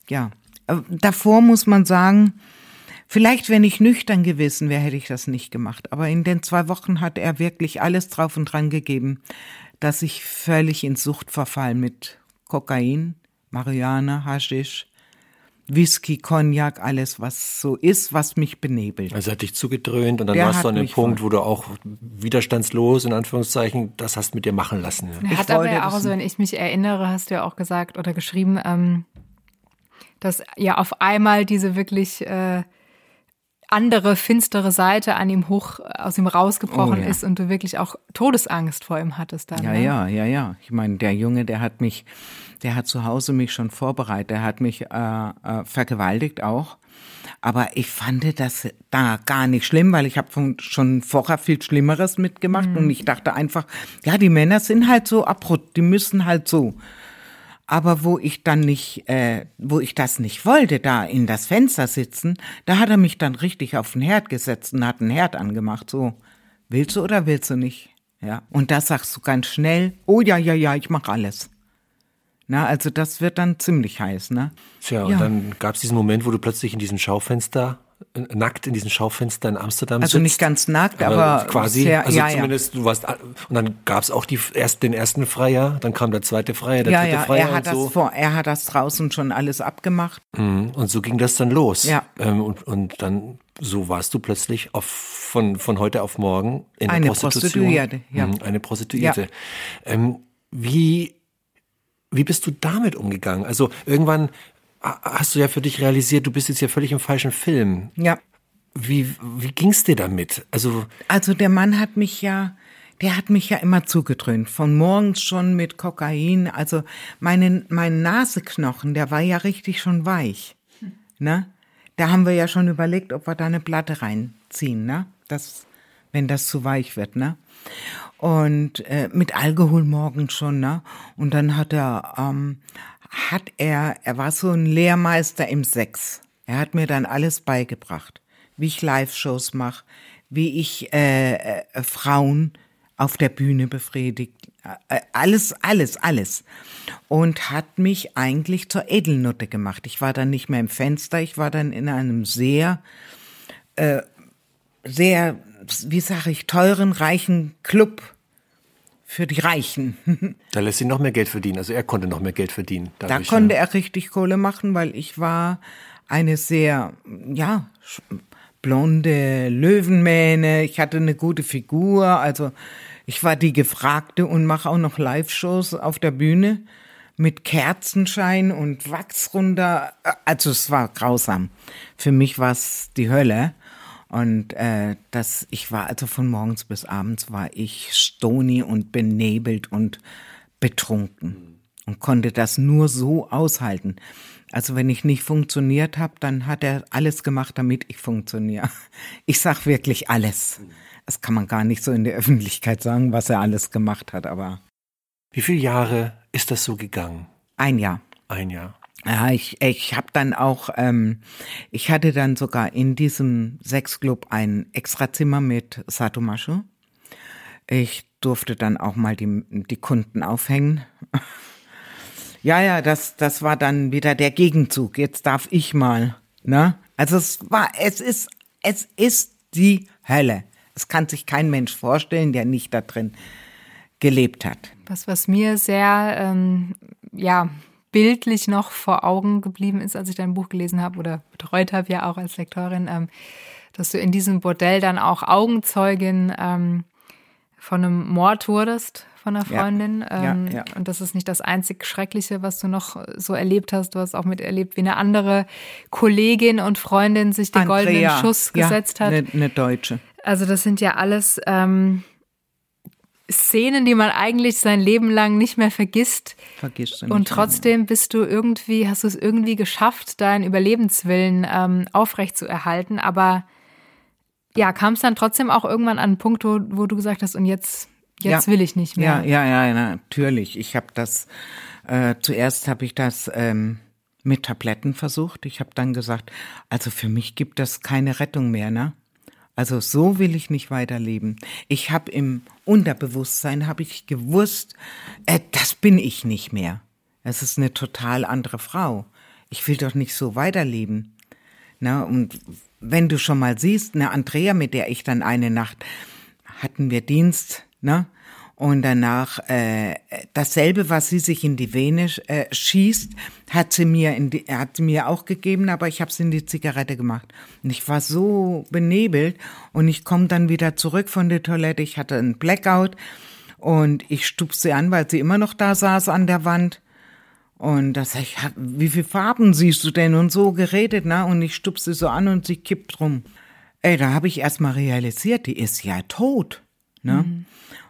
Ja, äh, davor muss man sagen, vielleicht wenn ich nüchtern gewesen wäre, hätte ich das nicht gemacht. Aber in den zwei Wochen hat er wirklich alles drauf und dran gegeben, dass ich völlig in Sucht verfall mit Kokain, Marihuana, Haschisch, Whisky, Cognac, alles, was so ist, was mich benebelt. Also hat dich zugedröhnt und dann Der warst du an dem Punkt, voll- wo du auch widerstandslos, in Anführungszeichen, das hast mit dir machen lassen. Ja. Er Ich hat aber ja auch, so, wenn ich mich erinnere, hast du ja auch gesagt oder geschrieben, ähm, dass ja auf einmal diese wirklich äh, andere, finstere Seite an ihm hoch aus ihm rausgebrochen Oh ja. ist und du wirklich auch Todesangst vor ihm hattest dann. Ja, ne? ja, ja, ja. Ich meine, der Junge, der hat mich, der hat zu Hause mich schon vorbereitet, der hat mich äh, äh, vergewaltigt auch. Aber ich fand das da gar nicht schlimm, weil ich habe schon vorher viel Schlimmeres mitgemacht und ich dachte einfach, ja, die Männer sind halt so abrupt, die müssen halt so. Aber wo ich dann nicht, äh, wo ich das nicht wollte, da in das Fenster sitzen, da hat er mich dann richtig auf den Herd gesetzt und hat einen Herd angemacht. So, willst du oder willst du nicht? Ja. Und da sagst du ganz schnell, oh ja, ja, ja, ich mach alles. Na, also das wird dann ziemlich heiß, ne? Tja, und Ja. dann gab es diesen Moment, wo du plötzlich in diesem Schaufenster, nackt in diesem Schaufenster in Amsterdam Also sitzt. nicht ganz nackt, aber quasi, sehr- also ja, ja. zumindest, du warst, und dann gab es auch die, erst den ersten Freier, dann kam der zweite Freier, der Ja, dritte ja, Freier er hat und so. das vor, er hat das draußen schon alles abgemacht. Mhm, Und so ging das dann los. Ja. Ähm, und, und dann, so warst du plötzlich auf, von, von heute auf morgen in Eine der Prostitution. Prostituierte, ja. Mhm, Eine Prostituierte. Ähm, wie, wie bist du damit umgegangen? Also irgendwann hast du ja für dich realisiert, du bist jetzt ja völlig im falschen Film. Ja. Wie, wie ging's dir damit? Also, Also der Mann hat mich ja, der hat mich ja immer zugedröhnt. Von morgens schon mit Kokain. Also mein, mein Naseknochen, der war ja richtig schon weich. Ne? Da haben wir ja schon überlegt, ob wir da eine Platte reinziehen, ne? Das, wenn das zu weich wird, ne? Und äh, mit Alkohol morgens schon, ne? Und dann hat er, ähm, hat er, er war so ein Lehrmeister im Sex. Er hat mir dann alles beigebracht, wie ich Live-Shows mache, wie ich äh, äh, Frauen auf der Bühne befriedigt, äh, alles, alles, alles. Und hat mich eigentlich zur Edelnutte gemacht. Ich war dann nicht mehr im Fenster, ich war dann in einem sehr, äh, sehr, wie sage ich, teuren, reichen Club für die Reichen. da lässt sich noch mehr Geld verdienen. Also er konnte noch mehr Geld verdienen. Da dadurch, konnte ja. er richtig Kohle machen, weil ich war eine sehr, ja, blonde Löwenmähne. Ich hatte eine gute Figur. Also ich war die Gefragte und mache auch noch Live-Shows auf der Bühne mit Kerzenschein und Wachs runter. Also es war grausam. Für mich war es die Hölle. Und äh, das, ich war also von morgens bis abends war ich stony und benebelt und betrunken und konnte das nur so aushalten. Also wenn ich nicht funktioniert habe, dann hat er alles gemacht, damit ich funktioniere. Ich sag wirklich alles. Das kann man gar nicht so in der Öffentlichkeit sagen, was er alles gemacht hat, aber Wie viele Jahre ist das so gegangen? ein Jahr. Ein Jahr. Ja, ich, ich habe dann auch, ähm, ich hatte dann sogar in diesem Sexclub ein Extrazimmer mit Satomashu. Ich durfte dann auch mal die, die Kunden aufhängen. ja, ja, das, das war dann wieder der Gegenzug. Jetzt darf ich mal, ne? Also es war, es ist, es ist die Hölle. Es kann sich kein Mensch vorstellen, der nicht da drin gelebt hat. Was, was mir sehr, ähm, ja, bildlich noch vor Augen geblieben ist, als ich dein Buch gelesen habe oder betreut habe, ja auch als Lektorin, ähm, dass du in diesem Bordell dann auch Augenzeugin ähm, von einem Mord wurdest von einer Ja. Freundin. Ja, Ähm, ja. Und das ist nicht das einzig Schreckliche, was du noch so erlebt hast. Du hast auch miterlebt, wie eine andere Kollegin und Freundin sich den goldenen Andrea, Schuss ja, gesetzt hat. Eine, eine Deutsche. Also das sind ja alles ähm, Szenen, die man eigentlich sein Leben lang nicht mehr vergisst. Vergisst. Und trotzdem bist du irgendwie, hast du es irgendwie geschafft, deinen Überlebenswillen ähm, aufrechtzuerhalten. Aber ja, kam es dann trotzdem auch irgendwann an einen Punkt, wo, wo du gesagt hast, und jetzt, jetzt Ja. will ich nicht mehr. Ja, ja, ja, natürlich. Ich habe das, äh, zuerst habe ich das ähm, mit Tabletten versucht. Ich habe dann gesagt, also für mich gibt es keine Rettung mehr, ne? Also so will ich nicht weiterleben. Ich habe im Unterbewusstsein habe ich gewusst, äh, das bin ich nicht mehr. Es ist eine total andere Frau. Ich will doch nicht so weiterleben. Na, und wenn du schon mal siehst, eine Andrea, mit der ich dann eine Nacht hatten wir Dienst, ne? Und danach äh, dasselbe, was sie sich in die Vene äh, schießt, hat sie mir in die, hat sie mir auch gegeben, aber ich habe es in die Zigarette gemacht. Und ich war so benebelt und ich komme dann wieder zurück von der Toilette. Ich hatte einen Blackout und ich stupse sie an, weil sie immer noch da saß an der Wand. Und da sag ich, "Ja, wie viele Farben siehst du denn? Und so geredet, ne? Und ich stupse sie so an und sie kippt rum. Ey, da habe ich erst mal realisiert, die ist ja tot, ne?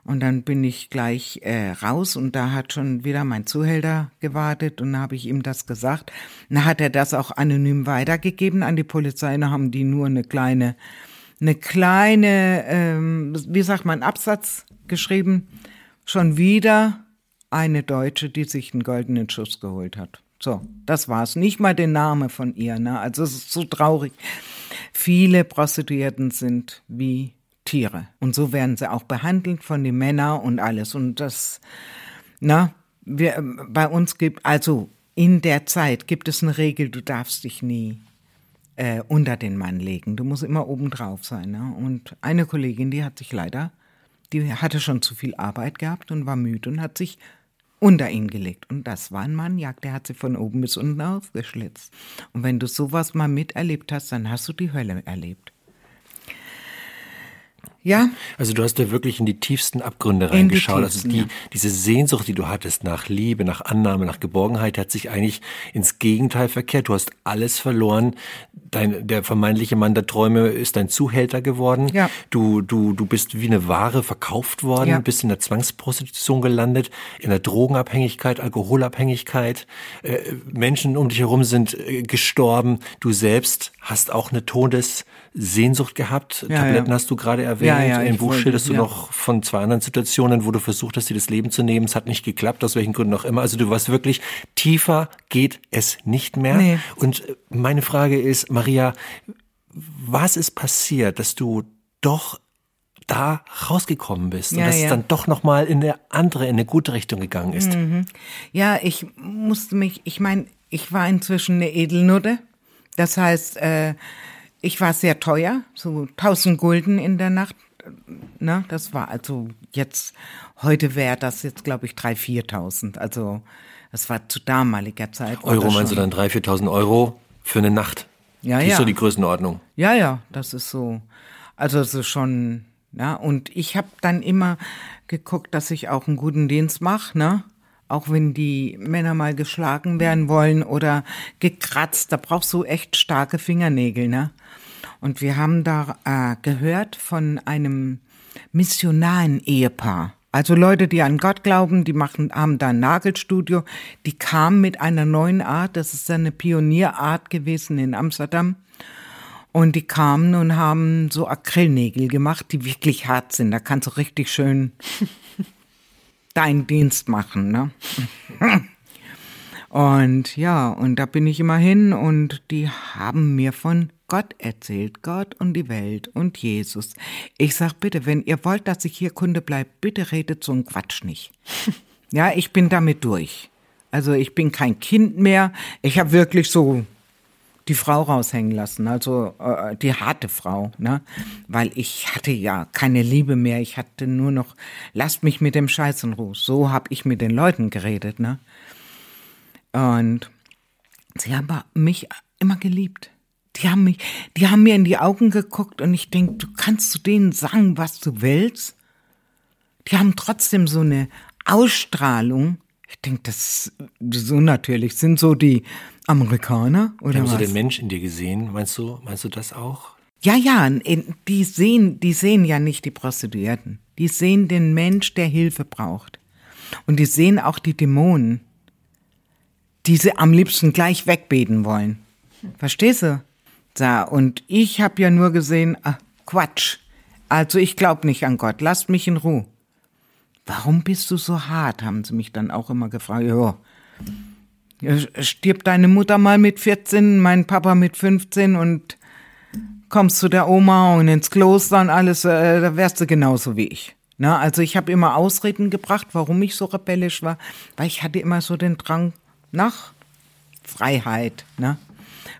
Und dann bin ich gleich äh, raus und da hat schon wieder mein Zuhälter gewartet und habe ich ihm das gesagt. Dann hat er das auch anonym weitergegeben an die Polizei. Da haben die nur eine kleine, eine kleine, ähm, wie sagt man, Absatz geschrieben. Schon wieder eine Deutsche, die sich einen goldenen Schuss geholt hat. So, das war's. Nicht mal der Name von ihr, ne? Also es ist so traurig. Viele Prostituierten sind wie Tiere. Und so werden sie auch behandelt von den Männern und alles. Und das, na, wir, bei uns gibt, also in der Zeit gibt es eine Regel, du darfst dich nie äh, unter den Mann legen. Du musst immer obendrauf sein. Ne? Und eine Kollegin, die hat sich leider, die hatte schon zu viel Arbeit gehabt und war müde und hat sich unter ihn gelegt. Und das war ein Maniak, der hat sie von oben bis unten aufgeschlitzt. Und wenn du sowas mal miterlebt hast, dann hast du die Hölle erlebt. Ja. Also du hast ja wirklich in die tiefsten Abgründe reingeschaut. Die tiefsten, also die, ja. diese Sehnsucht, die du hattest nach Liebe, nach Annahme, nach Geborgenheit, hat sich eigentlich ins Gegenteil verkehrt. Du hast alles verloren. Dein, der vermeintliche Mann der Träume ist dein Zuhälter geworden. Ja. Du, du, du bist wie eine Ware verkauft worden, ja. bist in der Zwangsprostitution gelandet, in der Drogenabhängigkeit, Alkoholabhängigkeit. Äh, Menschen um dich herum sind äh, gestorben. Du selbst hast auch eine Todes Sehnsucht gehabt. Ja, Tabletten ja. hast du gerade erwähnt. Ja, ja, Im Buch schilderst du noch von zwei anderen Situationen, wo du versucht hast, dir das Leben zu nehmen. Es hat nicht geklappt, aus welchen Gründen auch immer. Also du warst wirklich, tiefer geht es nicht mehr. Nee. Und meine Frage ist, Maria, was ist passiert, dass du doch da rausgekommen bist ja, und dass ja. es dann doch noch mal in eine andere, in eine gute Richtung gegangen ist. Mhm. Ja, ich musste mich, ich meine, ich war inzwischen eine Edelnutte. Das heißt, äh, ich war sehr teuer, so 1000 Gulden in der Nacht. Ne, das war also jetzt, heute wäre das jetzt, glaube ich, 3.000, 4.000. Also, das war zu damaliger Zeit. Euro meinst du dann 3.000, 4.000 Euro für eine Nacht? Ja, ja. Ist so die Größenordnung? Ja, ja, das ist so. Also, es ist schon, ja, und ich habe dann immer geguckt, dass ich auch einen guten Dienst mache, ne? Auch wenn die Männer mal geschlagen werden wollen oder gekratzt, da brauchst du echt starke Fingernägel, ne? Und wir haben da äh, gehört von einem missionaren Ehepaar. Also Leute, die an Gott glauben, die machen, haben da ein Nagelstudio. Die kamen mit einer neuen Art, das ist eine Pionierart gewesen in Amsterdam. Und die kamen und haben so Acrylnägel gemacht, die wirklich hart sind. Da kannst du richtig schön deinen Dienst machen, ne? Und ja, und da bin ich immer hin und die haben mir von Gott erzählt, Gott und die Welt und Jesus. Ich sag bitte, wenn ihr wollt, dass ich hier Kunde bleibe, bitte redet so einen Quatsch nicht. Ja, ich bin damit durch. Also ich bin kein Kind mehr. Ich habe wirklich so die Frau raushängen lassen, also äh, die harte Frau, ne? Weil ich hatte ja keine Liebe mehr. Ich hatte nur noch, lasst mich mit dem Scheiß in Ruhe. So habe ich mit den Leuten geredet, ne? Und sie haben mich immer geliebt. Die haben mich, die haben mir in die Augen geguckt und ich denke, du kannst zu denen sagen, was du willst. Die haben trotzdem so eine Ausstrahlung. Ich denke, das so natürlich sind so die Amerikaner oder haben was? so den Mensch in dir gesehen. Meinst du, meinst du das auch? Ja, ja, die sehen, die sehen ja nicht die Prostituierten. Die sehen den Mensch, der Hilfe braucht. Und die sehen auch die Dämonen, die sie am liebsten gleich wegbeten wollen. Verstehst du? Da. Und ich habe ja nur gesehen, ach, Quatsch. Also ich glaube nicht an Gott, lasst mich in Ruhe. Warum bist du so hart, haben sie mich dann auch immer gefragt. Ja, stirbt deine Mutter mal mit 14, mein Papa mit 15 und kommst zu der Oma und ins Kloster und alles, äh, da wärst du genauso wie ich. Na, also ich habe immer Ausreden gebracht, warum ich so rebellisch war, weil ich hatte immer so den Drang nach Freiheit. Ne?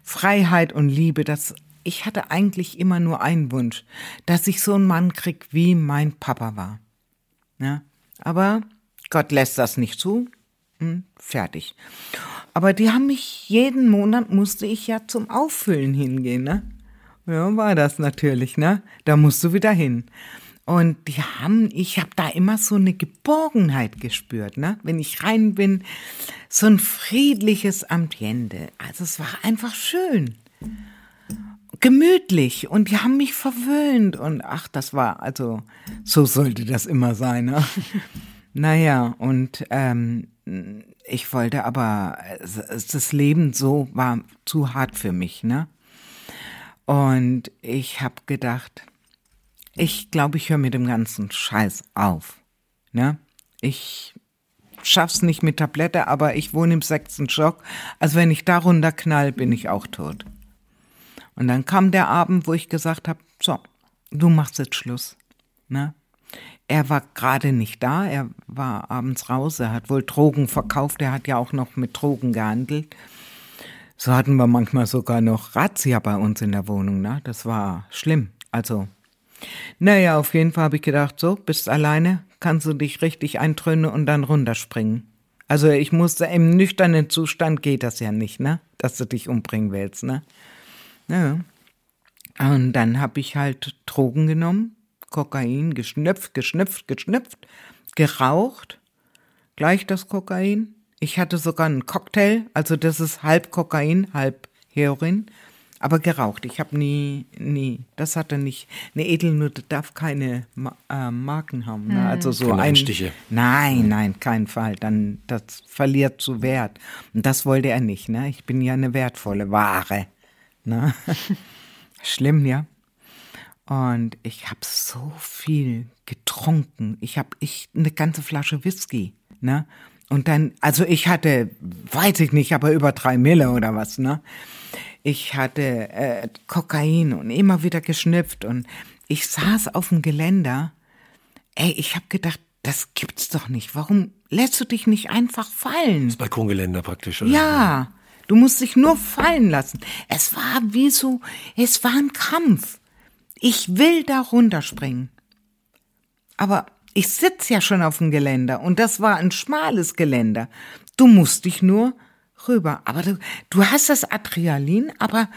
Freiheit und Liebe, das ich hatte eigentlich immer nur einen Wunsch, dass ich so einen Mann krieg, wie mein Papa war. Ja, aber Gott lässt das nicht zu. Hm, fertig. Aber die haben mich jeden Monat musste ich ja zum Auffüllen hingehen, ne? Ja, war das natürlich, ne? Da musst du wieder hin. Und die haben, ich habe da immer so eine Geborgenheit gespürt, ne? Wenn ich rein bin, so ein friedliches Ambiente. Also es war einfach schön. Gemütlich und die haben mich verwöhnt und ach, das war, also so sollte das immer sein. Ne? naja, und ähm, ich wollte aber, das Leben so war zu hart für mich, ne? Und ich habe gedacht, ich glaube, ich höre mit dem ganzen Scheiß auf. Ne? Ich, schaff's nicht mit Tablette, aber ich wohne im sechsten Stock. Also wenn ich da runterknall, bin ich auch tot. Und dann kam der Abend, wo ich gesagt habe, so, du machst jetzt Schluss. Ne? Er war gerade nicht da, er war abends raus, er hat wohl Drogen verkauft, er hat ja auch noch mit Drogen gehandelt. So hatten wir manchmal sogar noch Razzia bei uns in der Wohnung, ne? Das war schlimm. Also, naja, auf jeden Fall habe ich gedacht, so, bist alleine, kannst du dich richtig eintrönen und dann runterspringen. Also ich musste im nüchternen Zustand geht das ja nicht, ne? Dass du dich umbringen willst, ne? Ja. Und dann habe ich halt Drogen genommen, Kokain, geschnüpft, geschnüpft, geschnüpft, geraucht, gleich das Kokain. Ich hatte sogar einen Cocktail, also das ist halb Kokain, halb Heroin, aber geraucht. Ich habe nie, nie, das hatte nicht, eine Edelnutte darf keine äh, Marken haben. Ne? Also so Keine ein, Einstiche. Nein, nein, kein Fall. Dann das verliert zu Wert. Und das wollte er nicht. Ne? Ich bin ja eine wertvolle Ware. Ne? Schlimm, ja. Und ich habe so viel getrunken. Ich habe ich eine ganze Flasche Whisky, ne? Und dann, also ich hatte, weiß ich nicht, aber über drei Mille oder was, ne? Ich hatte äh, Kokain und immer wieder geschnüpft und ich saß auf dem Geländer. Ey, ich habe gedacht, das gibt's doch nicht. Warum lässt du dich nicht einfach fallen? Das Balkongeländer praktisch, oder? Ja, du musst dich nur fallen lassen. Es war wie so, es war ein Kampf. Ich will da runterspringen. Aber ich sitz ja schon auf dem Geländer und das war ein schmales Geländer. Du musst dich nur rüber. Aber du, du hast das Adrenalin, aber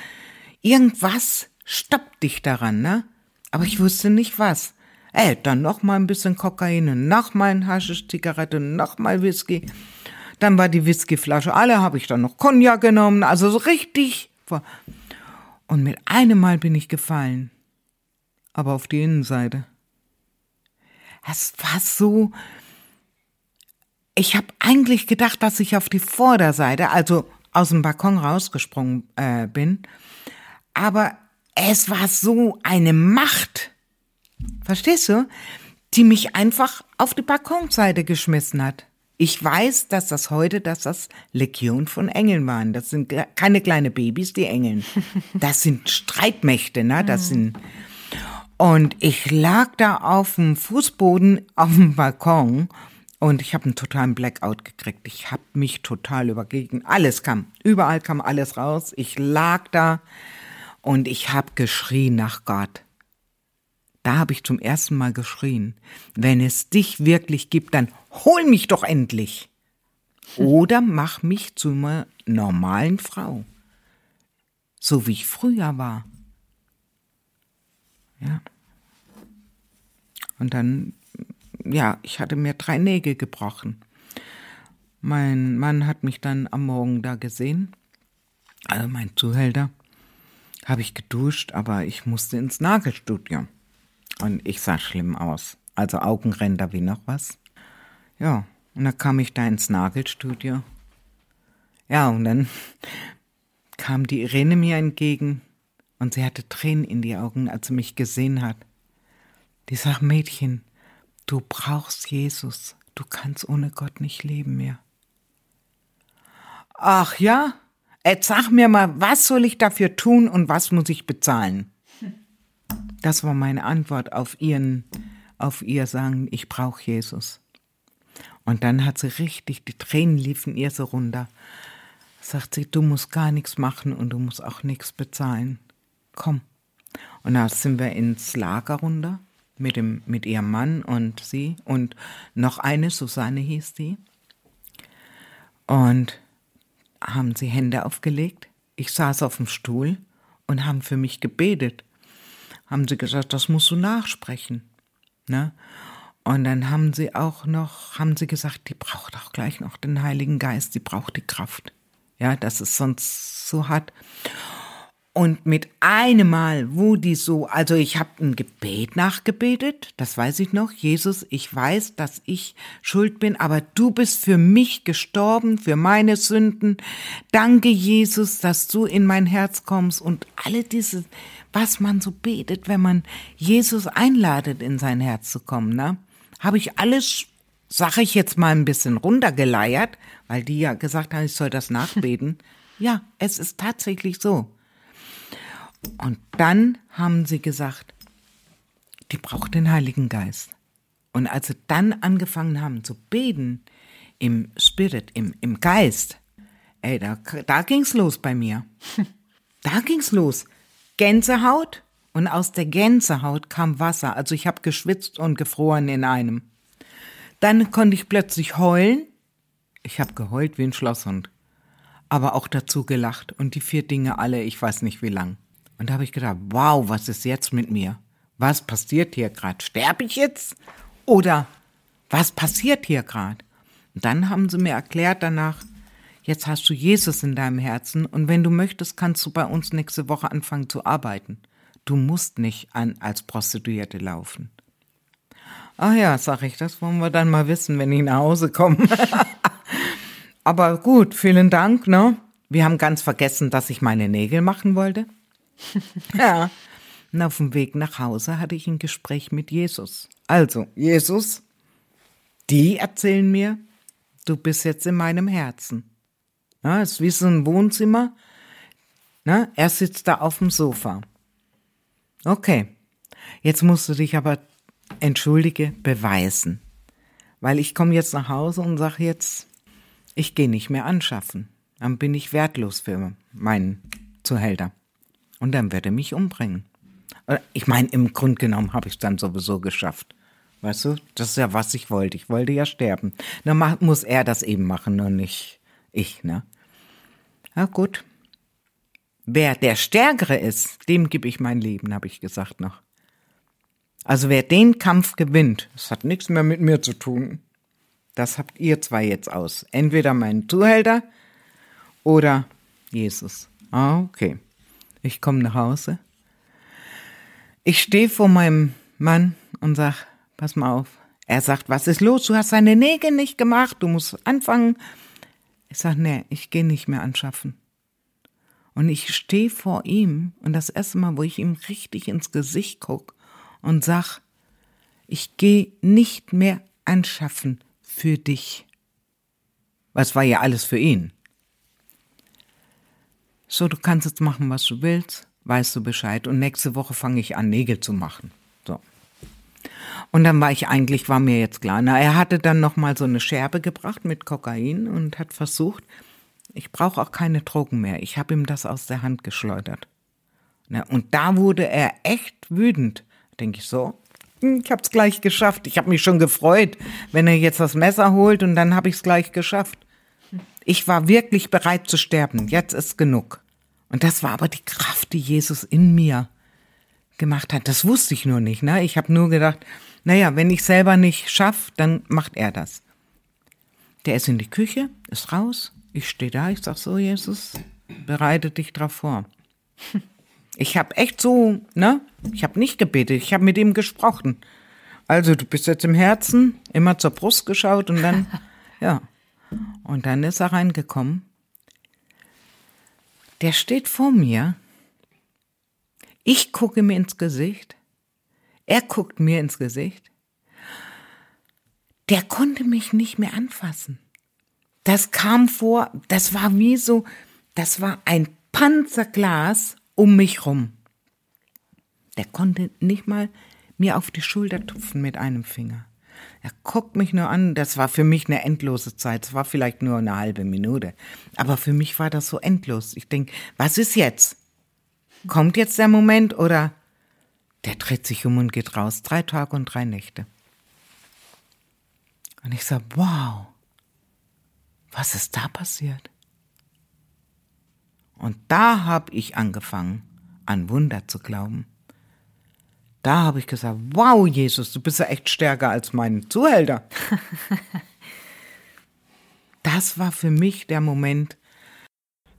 irgendwas stoppt dich daran, ne? Aber ich wusste nicht was. Ey, dann noch mal ein bisschen Kokain, noch mal ein Haschisch-Zigarette, noch mal Whisky. Dann war die Whiskyflasche alle, habe ich dann noch Cognac genommen, also so richtig. Und mit einem Mal bin ich gefallen. Aber auf die Innenseite. Es war so. Ich habe eigentlich gedacht, dass ich auf die Vorderseite, also aus dem Balkon rausgesprungen äh, bin. Aber es war so eine Macht. Verstehst du? Die mich einfach auf die Balkonseite geschmissen hat. Ich weiß, dass das heute, dass das Legion von Engeln waren. Das sind keine kleine Babys, die Engeln. Das sind Streitmächte, ne? Das sind. Und ich lag da auf dem Fußboden auf dem Balkon und ich habe einen totalen Blackout gekriegt. Ich habe mich total übergegen. Alles kam, überall kam alles raus. Ich lag da und ich habe geschrien nach Gott. Da habe ich zum ersten Mal geschrien. Wenn es dich wirklich gibt, dann hol mich doch endlich. Oder mach mich zu einer normalen Frau. So wie ich früher war. Ja. Und dann, ja, ich hatte mir drei Nägel gebrochen. Mein Mann hat mich dann am Morgen da gesehen, also mein Zuhälter, habe ich geduscht, aber ich musste ins Nagelstudio. Und ich sah schlimm aus. Also Augenränder wie noch was. Ja, und dann kam ich da ins Nagelstudio. Ja, und dann kam die Irene mir entgegen und sie hatte Tränen in die Augen, als sie mich gesehen hat. Die sagt, Mädchen, du brauchst Jesus. Du kannst ohne Gott nicht leben mehr. Ach ja? Jetzt sag mir mal, was soll ich dafür tun und was muss ich bezahlen? Das war meine Antwort auf ihren, auf ihr Sagen, ich brauche Jesus. Und dann hat sie richtig, die Tränen liefen ihr so runter. Sagt sie, du musst gar nichts machen und du musst auch nichts bezahlen. Komm. Und da sind wir ins Lager runter mit, dem, mit ihrem Mann und sie und noch eine, Susanne hieß die. Und haben sie Hände aufgelegt. Ich saß auf dem Stuhl und haben für mich gebetet. Haben sie gesagt, das musst du nachsprechen. Ne? Und dann haben sie auch noch, haben sie gesagt, die braucht auch gleich noch den Heiligen Geist, die braucht die Kraft. Ja, dass es sonst so hat. Und mit einem Mal, wo die so, also ich habe ein Gebet nachgebetet, das weiß ich noch. Jesus, ich weiß, dass ich schuld bin, aber du bist für mich gestorben, für meine Sünden. Danke, Jesus, dass du in mein Herz kommst und alle diese, was man so betet, wenn man Jesus einladet, in sein Herz zu kommen, ne? Habe ich alles sag ich jetzt mal ein bisschen runtergeleiert, weil die ja gesagt haben, ich soll das nachbeten. ja, es ist tatsächlich so. Und dann haben sie gesagt, die braucht den Heiligen Geist. Und als sie dann angefangen haben zu beten, im Spirit, im, im Geist, ey, da, da ging's los bei mir. Da ging's los. Gänsehaut und aus der Gänsehaut kam Wasser. Also ich habe geschwitzt und gefroren in einem. Dann konnte ich plötzlich heulen. Ich habe geheult wie ein Schlosshund. Aber auch dazu gelacht. Und die vier Dinge alle, ich weiß nicht wie lang. Und da habe ich gedacht, wow, was ist jetzt mit mir? Was passiert hier gerade? Sterbe ich jetzt? Oder was passiert hier gerade? Und dann haben sie mir erklärt danach, jetzt hast du Jesus in deinem Herzen und wenn du möchtest, kannst du bei uns nächste Woche anfangen zu arbeiten. Du musst nicht an als Prostituierte laufen. Ach ja, sag ich, das wollen wir dann mal wissen, wenn ich nach Hause komme. Aber gut, vielen Dank, ne? Wir haben ganz vergessen, dass ich meine Nägel machen wollte. ja. Und auf dem Weg nach Hause hatte ich ein Gespräch mit Jesus. Also, Jesus, die erzählen mir, du bist jetzt in meinem Herzen. Ja, ist wie so ein Wohnzimmer. Na, er sitzt da auf dem Sofa. Okay, jetzt musst du dich aber entschuldige, beweisen. Weil ich komme jetzt nach Hause und sage jetzt, ich gehe nicht mehr anschaffen. Dann bin ich wertlos für meinen Zuhälter. Und dann wird er mich umbringen. Äh, ich meine, im Grunde genommen habe ich es dann sowieso geschafft. Weißt du, das ist ja, was ich wollte. Ich wollte ja sterben. Dann muss er das eben machen, nur nicht ich, ne? Ja, gut. Wer der Stärkere ist, dem gebe ich mein Leben, habe ich gesagt noch. Also wer den Kampf gewinnt, das hat nichts mehr mit mir zu tun. Das habt ihr zwei jetzt aus. Entweder mein Zuhälter oder Jesus. Ah, okay. Ich komme nach Hause. Ich stehe vor meinem Mann und sag, pass mal auf. Er sagt, was ist los? Du hast deine Nägel nicht gemacht, du musst anfangen. Ich sag, nee, ich gehe nicht mehr anschaffen. Und ich stehe vor ihm und das erste Mal, wo ich ihm richtig ins Gesicht guck und sag, ich gehe nicht mehr anschaffen für dich. Was war ja alles für ihn? So, du kannst jetzt machen, was du willst, weißt du Bescheid. Und nächste Woche fange ich an, Nägel zu machen. So. Und dann war ich eigentlich, war mir jetzt klar. Na, er hatte dann nochmal so eine Scherbe gebracht mit Kokain und hat versucht, ich brauche auch keine Drogen mehr. Ich habe ihm das aus der Hand geschleudert. Na, und da wurde er echt wütend denke ich so. Hm, ich habe es gleich geschafft. Ich habe mich schon gefreut, wenn er jetzt das Messer holt und dann habe ich es gleich geschafft. Ich war wirklich bereit zu sterben. Jetzt ist genug. Und das war aber die Kraft, die Jesus in mir gemacht hat. Das wusste ich nur nicht. Ne? Ich habe nur gedacht, naja, wenn ich selber nicht schaff, dann macht er das. Der ist in die Küche, ist raus. Ich stehe da, ich sag so, Jesus, bereite dich drauf vor. Ich habe echt so, ne? Ich habe nicht gebetet, ich habe mit ihm gesprochen. Also, du bist jetzt im Herzen, immer zur Brust geschaut und dann, ja. Und dann ist er reingekommen. Der steht vor mir. Ich gucke mir ins Gesicht. Er guckt mir ins Gesicht. Der konnte mich nicht mehr anfassen. Das kam vor, das war wie so, das war ein Panzerglas um mich rum. Der konnte nicht mal mir auf die Schulter tupfen mit einem Finger. Er guckt mich nur an, das war für mich eine endlose Zeit, es war vielleicht nur eine halbe Minute, aber für mich war das so endlos. Ich denke, was ist jetzt? Kommt jetzt der Moment oder der dreht sich um und geht raus, drei Tage und drei Nächte. Und ich sage, wow, was ist da passiert? Und da habe ich angefangen, an Wunder zu glauben. Da habe ich gesagt, wow, Jesus, du bist ja echt stärker als mein Zuhälter. das war für mich der Moment,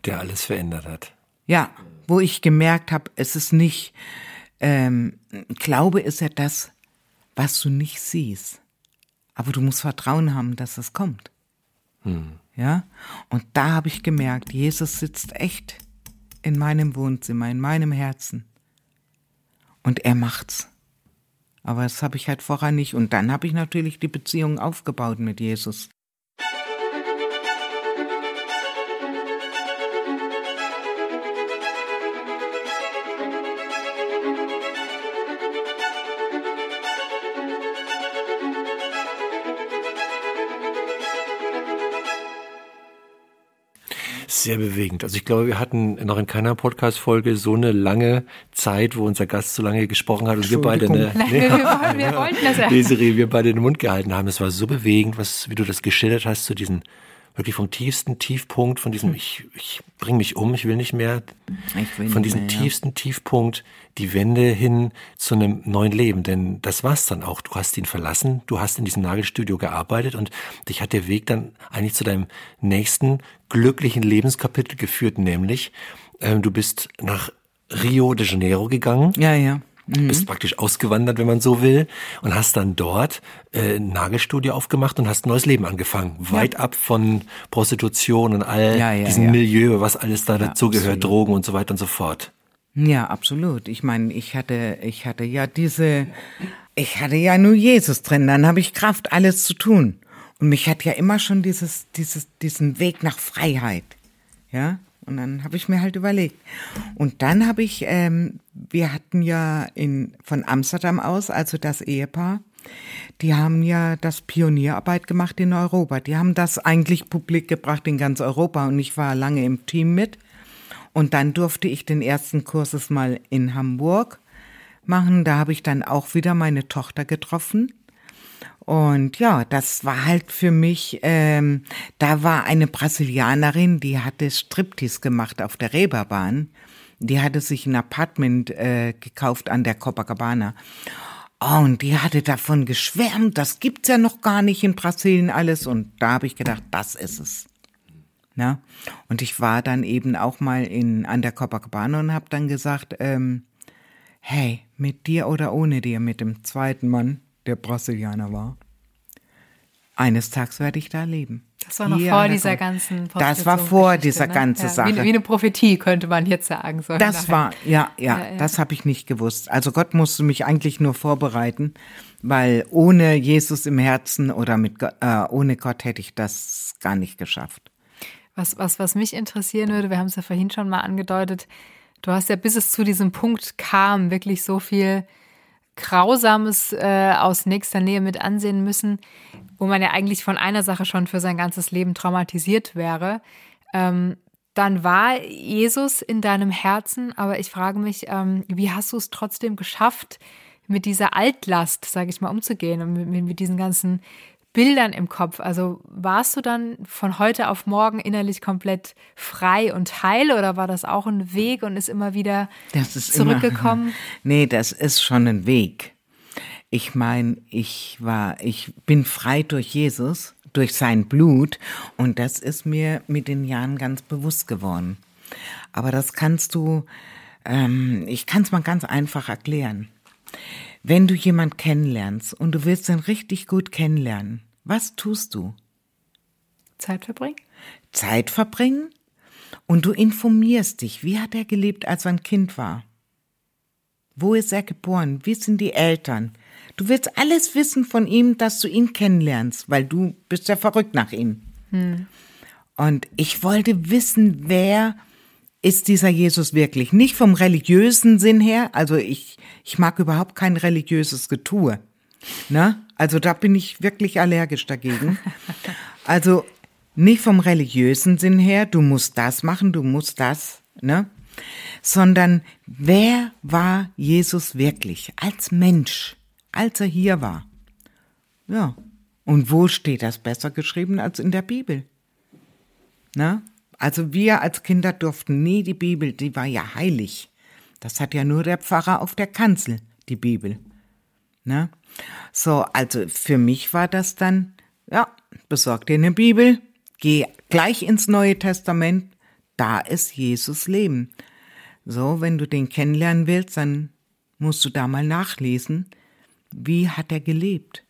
der alles verändert hat. Ja, wo ich gemerkt habe, es ist nicht, ähm, Glaube ist ja das, was du nicht siehst. Aber du musst Vertrauen haben, dass es kommt. Hm. Ja, und da habe ich gemerkt, Jesus sitzt echt in meinem Wohnzimmer, in meinem Herzen. Und er macht's. Aber das habe ich halt vorher nicht. Und dann habe ich natürlich die Beziehung aufgebaut mit Jesus. Sehr bewegend. Also ich glaube, wir hatten noch in keiner Podcast-Folge so eine lange Zeit, wo unser Gast so lange gesprochen hat und wir beide eine, Nein, wir, wollen, wir wollten das ja. Desiree, wir beide den Mund gehalten haben. Es war so bewegend, was, wie du das geschildert hast, zu diesen wirklich vom tiefsten Tiefpunkt, von diesem, ich, ich bring mich um, ich will nicht mehr, will von diesem mehr, ja. tiefsten Tiefpunkt die Wende hin zu einem neuen Leben. Denn das war's dann auch. Du hast ihn verlassen, du hast in diesem Nagelstudio gearbeitet und dich hat der Weg dann eigentlich zu deinem nächsten glücklichen Lebenskapitel geführt, nämlich ähm, du bist nach Rio de Janeiro gegangen. Ja, ja. Bist praktisch ausgewandert, wenn man so will, und hast dann dort äh, ein Nagelstudio aufgemacht und hast ein neues Leben angefangen. Weit ab von Prostitution und all Ja, ja, diesem ja. Milieu, was alles da dazugehört. Drogen und so weiter und so fort. Ja, absolut. Ich meine, ich hatte, ich hatte ja diese, ich hatte ja nur Jesus drin, dann habe ich Kraft, alles zu tun. Und mich hat ja immer schon dieses, dieses, diesen Weg nach Freiheit. Ja. Und dann habe ich mir halt überlegt. Und dann habe ich, ähm, wir hatten ja in, von Amsterdam aus, also das Ehepaar, die haben ja das Pionierarbeit gemacht in Europa. Die haben das eigentlich publik gebracht in ganz Europa und ich war lange im Team mit. Und dann durfte ich den ersten Kurses mal in Hamburg machen. Da habe ich dann auch wieder meine Tochter getroffen. Und ja, das war halt für mich, ähm, da war eine Brasilianerin, die hatte Striptease gemacht auf der Reeperbahn. Die hatte sich ein Apartment äh, gekauft an der Copacabana. Und die hatte davon geschwärmt, das gibt's ja noch gar nicht in Brasilien alles. Und da habe ich gedacht, das ist es. Ja? Und ich war dann eben auch mal in, an der Copacabana und habe dann gesagt, ähm, hey, mit dir oder ohne dir, mit dem zweiten Mann, der Brasilianer war, eines Tages werde ich da leben. Das war noch Hier vor dieser Cop- ganzen Das war vor Prostitutionsgeschichte, dieser ne? ganzen ja, Sache. Wie, wie eine Prophetie, könnte man jetzt sagen. So Das nachher. war, ja, ja, Ja, ja. das habe ich nicht gewusst. Also Gott musste mich eigentlich nur vorbereiten, weil ohne Jesus im Herzen oder mit, äh, ohne Gott hätte ich das gar nicht geschafft. Was, was, was mich interessieren würde, wir haben es ja vorhin schon mal angedeutet, du hast ja bis es zu diesem Punkt kam, wirklich so viel Grausames äh, aus nächster Nähe mit ansehen müssen, wo man ja eigentlich von einer Sache schon für sein ganzes Leben traumatisiert wäre. Ähm, dann war Jesus in deinem Herzen, aber ich frage mich, ähm, wie hast du es trotzdem geschafft, mit dieser Altlast, sage ich mal, umzugehen und mit, mit, mit diesen ganzen Bildern im Kopf? Also warst du dann von heute auf morgen innerlich komplett frei und heil oder war das auch ein Weg und ist immer wieder Das ist zurückgekommen? Immer, nee, das ist schon ein Weg. Ich meine, ich war, ich bin frei durch Jesus, durch sein Blut und das ist mir mit den Jahren ganz bewusst geworden. Aber das kannst du, ähm, ich kann es mal ganz einfach erklären. Wenn du jemand kennenlernst und du willst ihn richtig gut kennenlernen, was tust du? Zeit verbringen? Zeit verbringen und du informierst dich, wie hat er gelebt, als er ein Kind war? Wo ist er geboren? Wie sind die Eltern? Du willst alles wissen von ihm, dass du ihn kennenlernst, weil du bist ja verrückt nach ihm. Und ich wollte wissen, wer ist dieser Jesus wirklich? Nicht vom religiösen Sinn her, also ich, ich mag überhaupt kein religiöses Getue. Ne? Also da bin ich wirklich allergisch dagegen. Also nicht vom religiösen Sinn her, du musst das machen, du musst das, ne? Sondern wer war Jesus wirklich als Mensch, als er hier war? Ja. Und wo steht das besser geschrieben als in der Bibel? Ne? Also wir als Kinder durften nie die Bibel, die war ja heilig. Das hat ja nur der Pfarrer auf der Kanzel, die Bibel. Ne? So, also für mich war das dann, ja, besorg dir eine Bibel, geh gleich ins Neue Testament, da ist Jesus Leben. So, wenn du den kennenlernen willst, dann musst du da mal nachlesen, wie hat er gelebt?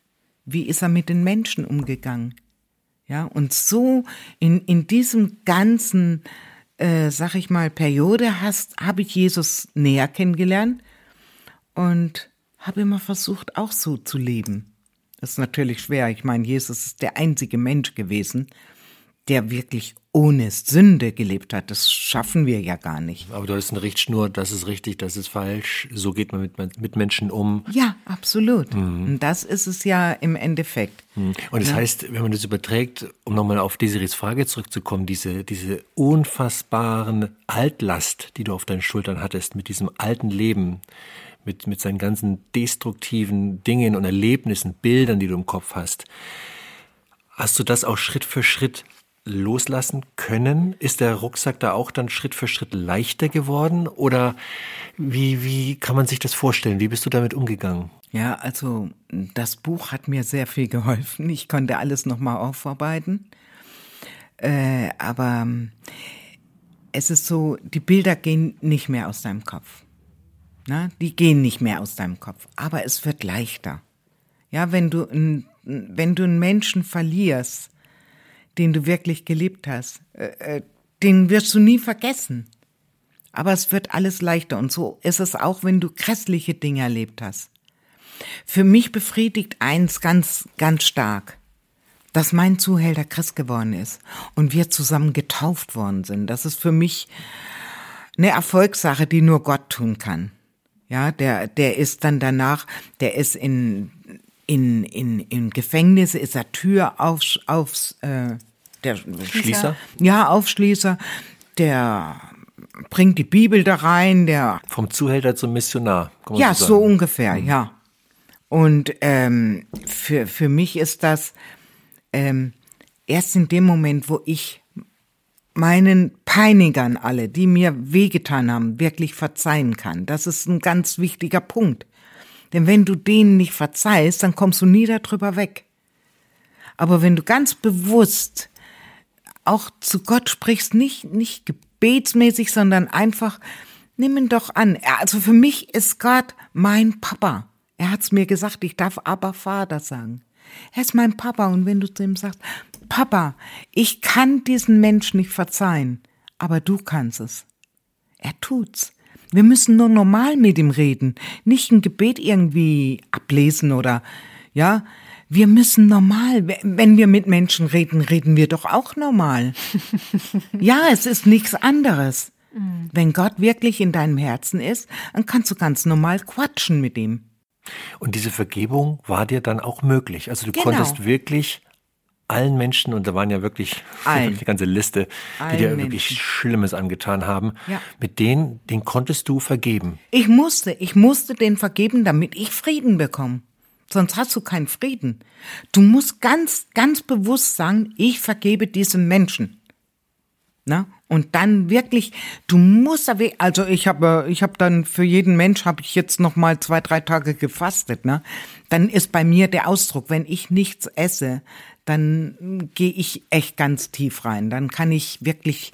Wie ist er mit den Menschen umgegangen? Ja, und so in, in diesem ganzen, äh, sag ich mal, Periode hast, habe ich Jesus näher kennengelernt und habe immer versucht, auch so zu leben. Das ist natürlich schwer. Ich meine, Jesus ist der einzige Mensch gewesen, der wirklich ohne Sünde gelebt hat. Das schaffen wir ja gar nicht. Aber du hast eine Richtschnur, das ist richtig, das ist falsch, so geht man mit, mit Menschen um. Ja, absolut. Mhm. Und das ist es ja im Endeffekt. Mhm. Und das ja. heißt, wenn man das überträgt, um nochmal auf Desiris Frage zurückzukommen, diese, diese unfassbaren Altlast, die du auf deinen Schultern hattest, mit diesem alten Leben, mit, mit seinen ganzen destruktiven Dingen und Erlebnissen, Bildern, die du im Kopf hast, hast du das auch Schritt für Schritt loslassen können? Ist der Rucksack da auch dann Schritt für Schritt leichter geworden? Oder wie, wie kann man sich das vorstellen? Wie bist du damit umgegangen? Ja, also das Buch hat mir sehr viel geholfen. Ich konnte alles nochmal aufarbeiten. Äh, aber es ist so, die Bilder gehen nicht mehr aus deinem Kopf. Na, die gehen nicht mehr aus deinem Kopf. Aber es wird leichter. Ja, wenn du, wenn du einen Menschen verlierst, den du wirklich geliebt hast, äh, äh, den wirst du nie vergessen. Aber es wird alles leichter und so ist es auch, wenn du grässliche Dinge erlebt hast. Für mich befriedigt eins ganz, ganz stark, dass mein Zuhälter Christ geworden ist und wir zusammen getauft worden sind. Das ist für mich eine Erfolgssache, die nur Gott tun kann. Ja, der, der ist dann danach, der ist in, in, in, im Gefängnis, ist er Tür aufs, aufs, äh, der Schließer? Ja, Aufschließer, der bringt die Bibel da rein, der. Vom Zuhälter zum Missionar. Ja, so, so ungefähr, mhm. ja. Und ähm, für, für mich ist das ähm, erst in dem Moment, wo ich meinen Peinigern alle, die mir wehgetan haben, wirklich verzeihen kann. Das ist ein ganz wichtiger Punkt. Denn wenn du denen nicht verzeihst, dann kommst du nie darüber weg. Aber wenn du ganz bewusst auch zu Gott sprichst, nicht, nicht gebetsmäßig, sondern einfach, nimm ihn doch an. Also für mich ist Gott mein Papa. Er hat's mir gesagt, ich darf aber Vater sagen. Er ist mein Papa und wenn du zu ihm sagst, Papa, ich kann diesen Menschen nicht verzeihen, aber du kannst es. Er tut's. Wir müssen nur normal mit ihm reden, nicht ein Gebet irgendwie ablesen oder, ja, wir müssen normal, wenn wir mit Menschen reden, reden wir doch auch normal. ja, es ist nichts anderes. Mhm. Wenn Gott wirklich in deinem Herzen ist, dann kannst du ganz normal quatschen mit ihm. Und diese Vergebung war dir dann auch möglich. Also du genau. konntest wirklich allen Menschen, und da waren ja wirklich eine ganze Liste, die allen dir wirklich Menschen. Schlimmes angetan haben, ja. mit denen, den konntest du vergeben. Ich musste, ich musste den vergeben, damit ich Frieden bekomme sonst hast du keinen Frieden. Du musst ganz, ganz bewusst sagen, ich vergebe diesem Menschen. Na? Und dann wirklich, du musst, also ich habe, ich habe dann für jeden Mensch habe ich jetzt noch mal zwei, drei Tage gefastet. Ne? Dann ist bei mir der Ausdruck, wenn ich nichts esse, dann gehe ich echt ganz tief rein. Dann kann ich wirklich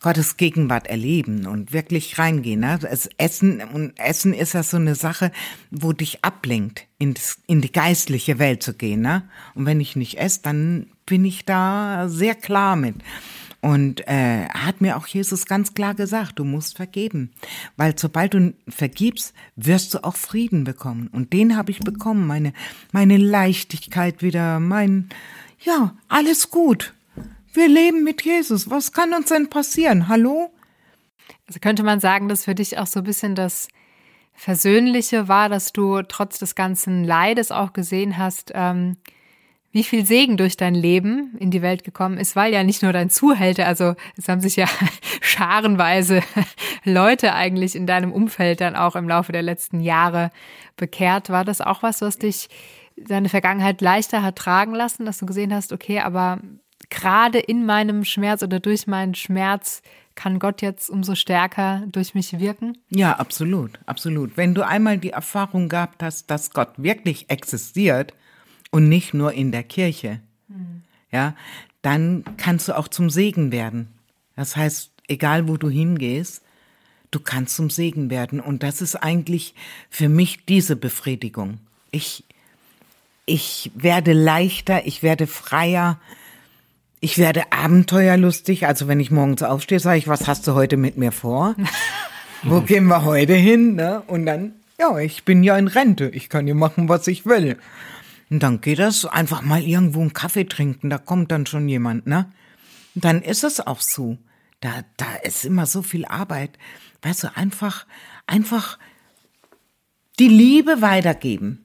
Gottes Gegenwart erleben und wirklich reingehen. Ne? Das Essen und Essen ist ja so eine Sache, wo dich ablenkt, in, das, in die geistliche Welt zu gehen. Ne? Und wenn ich nicht esse, dann bin ich da sehr klar mit. Und äh, hat mir auch Jesus ganz klar gesagt, du musst vergeben. Weil sobald du vergibst, wirst du auch Frieden bekommen. Und den habe ich bekommen. Meine, meine Leichtigkeit wieder, mein, ja, alles gut. Wir leben mit Jesus. Was kann uns denn passieren? Hallo? Also könnte man sagen, dass für dich auch so ein bisschen das Versöhnliche war, dass du trotz des ganzen Leides auch gesehen hast, ähm, wie viel Segen durch dein Leben in die Welt gekommen ist, weil ja nicht nur dein Zuhälter, also es haben sich ja scharenweise Leute eigentlich in deinem Umfeld dann auch im Laufe der letzten Jahre bekehrt. War das auch was, was dich deine Vergangenheit leichter hat tragen lassen, dass du gesehen hast, okay, aber gerade in meinem Schmerz oder durch meinen Schmerz kann Gott jetzt umso stärker durch mich wirken? Ja, absolut, absolut. Wenn du einmal die Erfahrung gehabt hast, dass Gott wirklich existiert und nicht nur in der Kirche, mhm. ja, dann kannst du auch zum Segen werden. Das heißt, egal wo du hingehst, du kannst zum Segen werden. Und das ist eigentlich für mich diese Befriedigung. Ich, ich werde leichter, ich werde freier, ich werde abenteuerlustig. Also wenn ich morgens aufstehe, sage ich, was hast du heute mit mir vor? Wo gehen wir heute hin? Ne? Und dann Ja, ich bin ja in Rente. Ich kann ja machen, was ich will. Und dann geht das einfach mal irgendwo einen Kaffee trinken. Da kommt dann schon jemand, ne? Und dann ist es auch so. Da, da ist immer so viel Arbeit. Weißt du, einfach, einfach die Liebe weitergeben,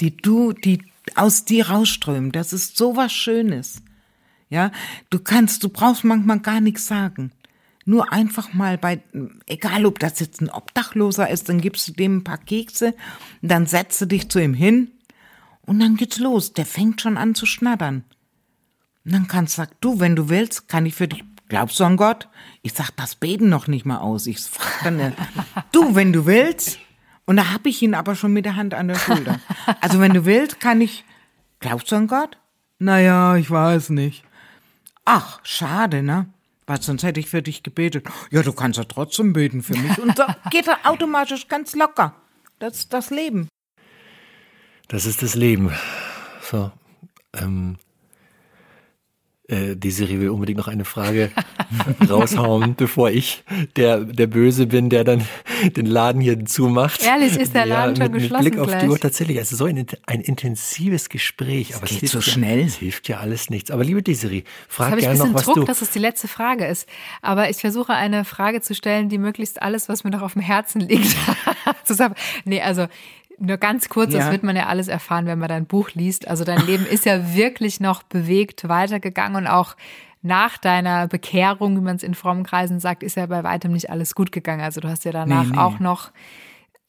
die du, die aus dir rausströmen. Das ist so was Schönes. Ja, du kannst, du brauchst manchmal gar nichts sagen. Nur einfach mal bei, egal ob das jetzt ein Obdachloser ist, dann gibst du dem ein paar Kekse, dann setzt du dich zu ihm hin und dann geht's los. Der fängt schon an zu schnattern. Und dann kannst du sagen, du, wenn du willst, kann ich für dich, glaubst du an Gott? Ich sag das Beten noch nicht mal aus. Ich frag dann, äh, du, wenn du willst, und da hab ich ihn aber schon mit der Hand an der Schulter. Also wenn du willst, kann ich, glaubst du an Gott? Naja, ich weiß nicht. Ach, schade, ne? Weil sonst hätte ich für dich gebetet. Ja, du kannst ja trotzdem beten für mich. Und so geht er automatisch ganz locker. Das ist das Leben. Das ist das Leben. So. Ähm, äh, Desiree will unbedingt noch eine Frage raushauen, bevor ich der, der Böse bin, der dann den Laden hier zumacht. Ehrlich, ist der Laden ja, schon mit, geschlossen Mit Blick auf gleich. die Uhr tatsächlich, also so ein, ein intensives Gespräch. Aber es geht so schnell. Es hilft ja alles nichts. Aber liebe Desiree, frag gerne noch, was Druck, du... dass es die letzte Frage ist. Aber ich versuche eine Frage zu stellen, die möglichst alles, was mir noch auf dem Herzen liegt, zusammen... Nee, also nur ganz kurz, ja. das wird man ja alles erfahren, wenn man dein Buch liest. Also dein Leben ist ja wirklich noch bewegt weitergegangen und auch nach deiner Bekehrung, wie man es in frommen Kreisen sagt, ist ja bei weitem nicht alles gut gegangen. Also du hast ja danach nee, nee. auch noch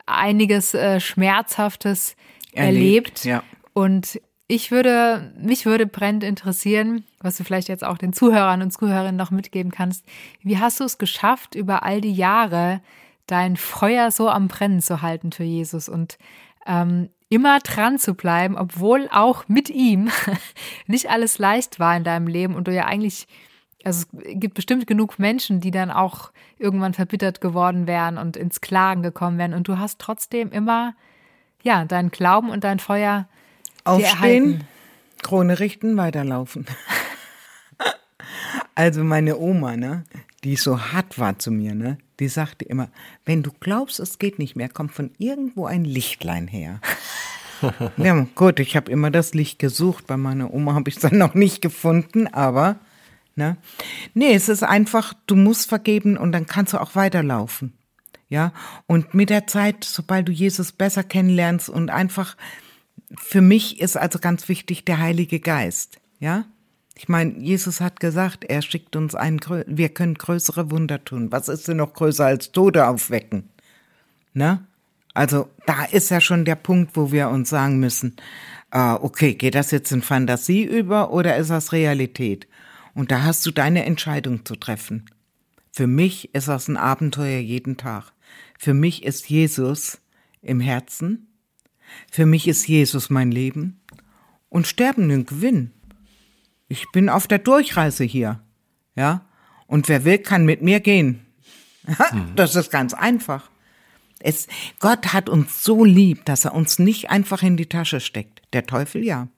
einiges äh, Schmerzhaftes erlebt. erlebt. Ja. Und ich würde, mich würde brennend interessieren, was du vielleicht jetzt auch den Zuhörern und Zuhörerinnen noch mitgeben kannst. Wie hast du es geschafft, über all die Jahre dein Feuer so am Brennen zu halten für Jesus und ähm, immer dran zu bleiben, obwohl auch mit ihm nicht alles leicht war in deinem Leben und du ja eigentlich, also es gibt bestimmt genug Menschen, die dann auch irgendwann verbittert geworden wären und ins Klagen gekommen wären und du hast trotzdem immer, ja, deinen Glauben und dein Feuer Aufstehen, Krone richten, weiterlaufen. also meine Oma, ne, die so hart war zu mir, ne, die sagte immer, wenn du glaubst, es geht nicht mehr, kommt von irgendwo ein Lichtlein her. ja, gut, ich habe immer das Licht gesucht. Bei meiner Oma habe ich es dann noch nicht gefunden, aber ne? Nee, es ist einfach, du musst vergeben und dann kannst du auch weiterlaufen. Ja, und mit der Zeit, sobald du Jesus besser kennenlernst und einfach, für mich ist also ganz wichtig der Heilige Geist. Ja, ich meine, Jesus hat gesagt, er schickt uns einen, wir können größere Wunder tun. Was ist denn noch größer als Tode aufwecken? Ne? Also da ist ja schon der Punkt, wo wir uns sagen müssen, äh, okay, geht das jetzt in Fantasie über oder ist das Realität? Und da hast du deine Entscheidung zu treffen. Für mich ist das ein Abenteuer jeden Tag. Für mich ist Jesus im Herzen. Für mich ist Jesus mein Leben. Und Sterben ein Gewinn. Ich bin auf der Durchreise hier. Ja. Und wer will, kann mit mir gehen. Mhm. Das ist ganz einfach. Es, Gott hat uns so lieb, dass er uns nicht einfach in die Tasche steckt. Der Teufel ja.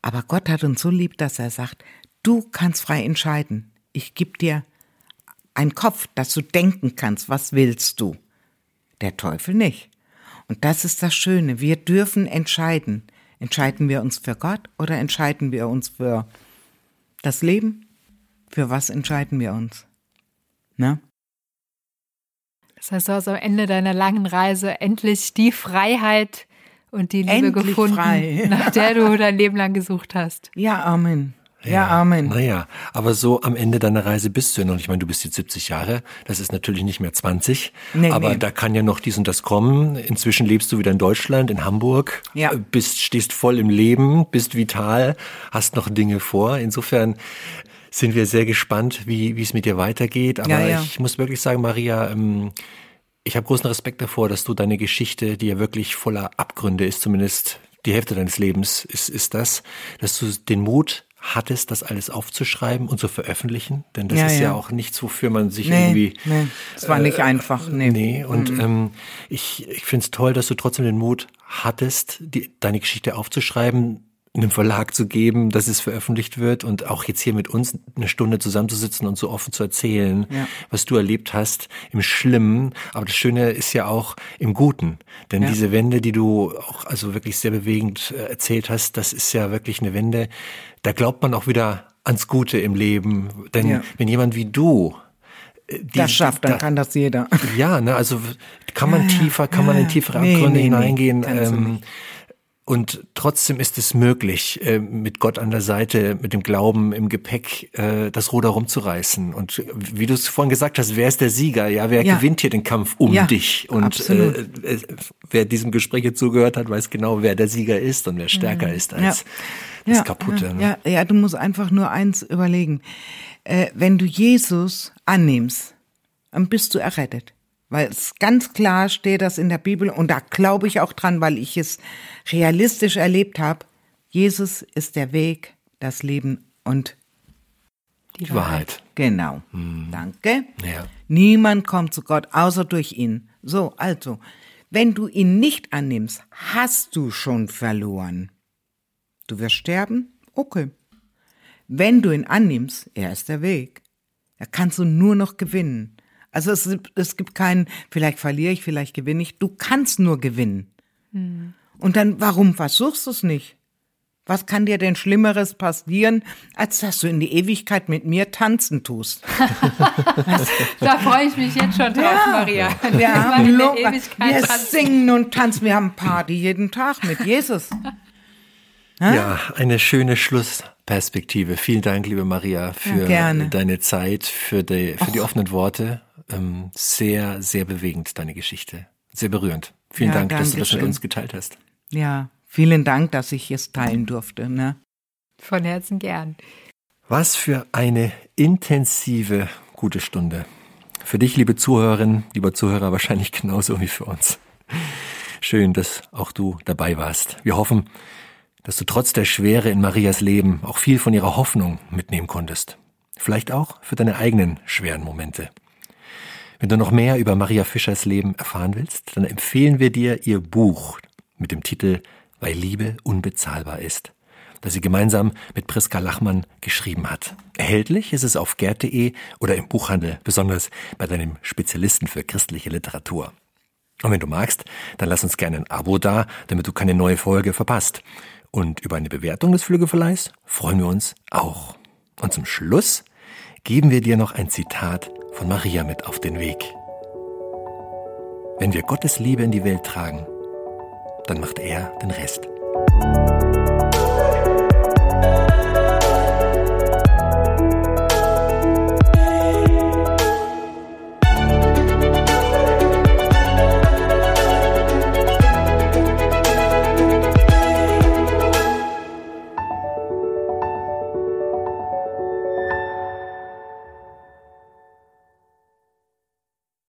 Aber Gott hat uns so lieb, dass er sagt, du kannst frei entscheiden. Ich gebe dir einen Kopf, dass du denken kannst, was willst du. Der Teufel nicht. Und das ist das Schöne. Wir dürfen entscheiden. Entscheiden wir uns für Gott oder entscheiden wir uns für das Leben? Für was entscheiden wir uns? Ne? Das heißt, du hast am Ende deiner langen Reise endlich die Freiheit und die Liebe endlich gefunden, frei. nach der du dein Leben lang gesucht hast. Ja, Amen. Ja, ja, Amen. Naja, aber so am Ende deiner Reise bist du ja noch. Ich meine, du bist jetzt 70 Jahre, das ist natürlich nicht mehr 20, nee, aber nee. da kann ja noch dies und das kommen. Inzwischen lebst du wieder in Deutschland, in Hamburg, ja. bist, stehst voll im Leben, bist vital, hast noch Dinge vor. Insofern sind wir sehr gespannt, wie, wie es mit dir weitergeht. Aber ja, ja. ich muss wirklich sagen, Maria, ähm, ich habe großen Respekt davor, dass du deine Geschichte, die ja wirklich voller Abgründe ist, zumindest die Hälfte deines Lebens ist, ist das, dass du den Mut hattest, das alles aufzuschreiben und zu veröffentlichen? Denn das ja, ist ja. ja. auch nichts, wofür man sich nee, irgendwie. Nee, es war äh, nicht einfach. Nee, nee. und mhm. ähm, ich, ich finde es toll, dass du trotzdem den Mut hattest, die, deine Geschichte aufzuschreiben, einem Verlag zu geben, dass es veröffentlicht wird und auch jetzt hier mit uns eine Stunde zusammenzusitzen und so offen zu erzählen, ja. was du erlebt hast im Schlimmen. Aber das Schöne ist ja auch im Guten. Denn ja. diese Wende, die du auch also wirklich sehr bewegend äh, erzählt hast, das ist ja wirklich eine Wende. Da glaubt man auch wieder ans Gute im Leben. Denn ja. wenn jemand wie du äh, die, das schafft, dann da, kann das jeder. Ja, ne, also kann man tiefer, kann man in tiefere Abgründe nee, nee, hineingehen. Nee, ähm, und trotzdem ist es möglich, äh, mit Gott an der Seite, mit dem Glauben im Gepäck, äh, das Ruder rumzureißen. Und wie du es vorhin gesagt hast, wer ist der Sieger? Ja, wer ja. gewinnt hier den Kampf um ja, dich? Und äh, äh, wer diesem Gespräch jetzt zugehört hat, weiß genau, wer der Sieger ist und wer stärker mhm. ist als ja. das Kaputte. Ne? Ja, ja, du musst einfach nur eins überlegen. Wenn du Jesus annimmst, dann bist du errettet. Weil es ganz klar steht das in der Bibel und da glaube ich auch dran, weil ich es realistisch erlebt habe. Jesus ist der Weg, das Leben und die Wahrheit. Wahrheit. Genau. Hm. Danke. Ja. Niemand kommt zu Gott außer durch ihn. So, also, wenn du ihn nicht annimmst, hast du schon verloren. Du wirst sterben? Okay. Wenn du ihn annimmst, er ist der Weg. Da kannst du nur noch gewinnen. Also es, es gibt keinen, vielleicht verliere ich, vielleicht gewinne ich. Du kannst nur gewinnen. Mhm. Und dann, warum versuchst du es nicht? Was kann dir denn Schlimmeres passieren, als dass du in die Ewigkeit mit mir tanzen tust? da freue ich mich jetzt schon drauf, ja, Maria. Wir, haben wir singen und tanzen. Wir haben Party jeden Tag mit Jesus. Ja, eine schöne Schlussperspektive. Vielen Dank, liebe Maria, für ja, deine Zeit, für die, für die offenen Worte ähm, sehr, sehr bewegend, deine Geschichte. Sehr berührend. Vielen ja, Dank, dass du das mit uns geteilt hast. Ja, vielen Dank, dass ich es teilen durfte. Ne? Von Herzen gern. Was für eine intensive, gute Stunde. Für dich, liebe Zuhörerin, lieber Zuhörer, wahrscheinlich genauso wie für uns. Schön, dass auch du dabei warst. Wir hoffen, dass du trotz der Schwere in Marias Leben auch viel von ihrer Hoffnung mitnehmen konntest. Vielleicht auch für deine eigenen schweren Momente. Wenn du noch mehr über Maria Fischers Leben erfahren willst, dann empfehlen wir dir ihr Buch mit dem Titel Weil Liebe unbezahlbar ist, das sie gemeinsam mit Priska Lachmann geschrieben hat. Erhältlich ist es auf gerd.de oder im Buchhandel, besonders bei deinem Spezialisten für christliche Literatur. Und wenn du magst, dann lass uns gerne ein Abo da, damit du keine neue Folge verpasst. Und über eine Bewertung des Flügelverleihs freuen wir uns auch. Und zum Schluss geben wir dir noch ein Zitat von Maria mit auf den Weg. Wenn wir Gottes Liebe in die Welt tragen, dann macht er den Rest.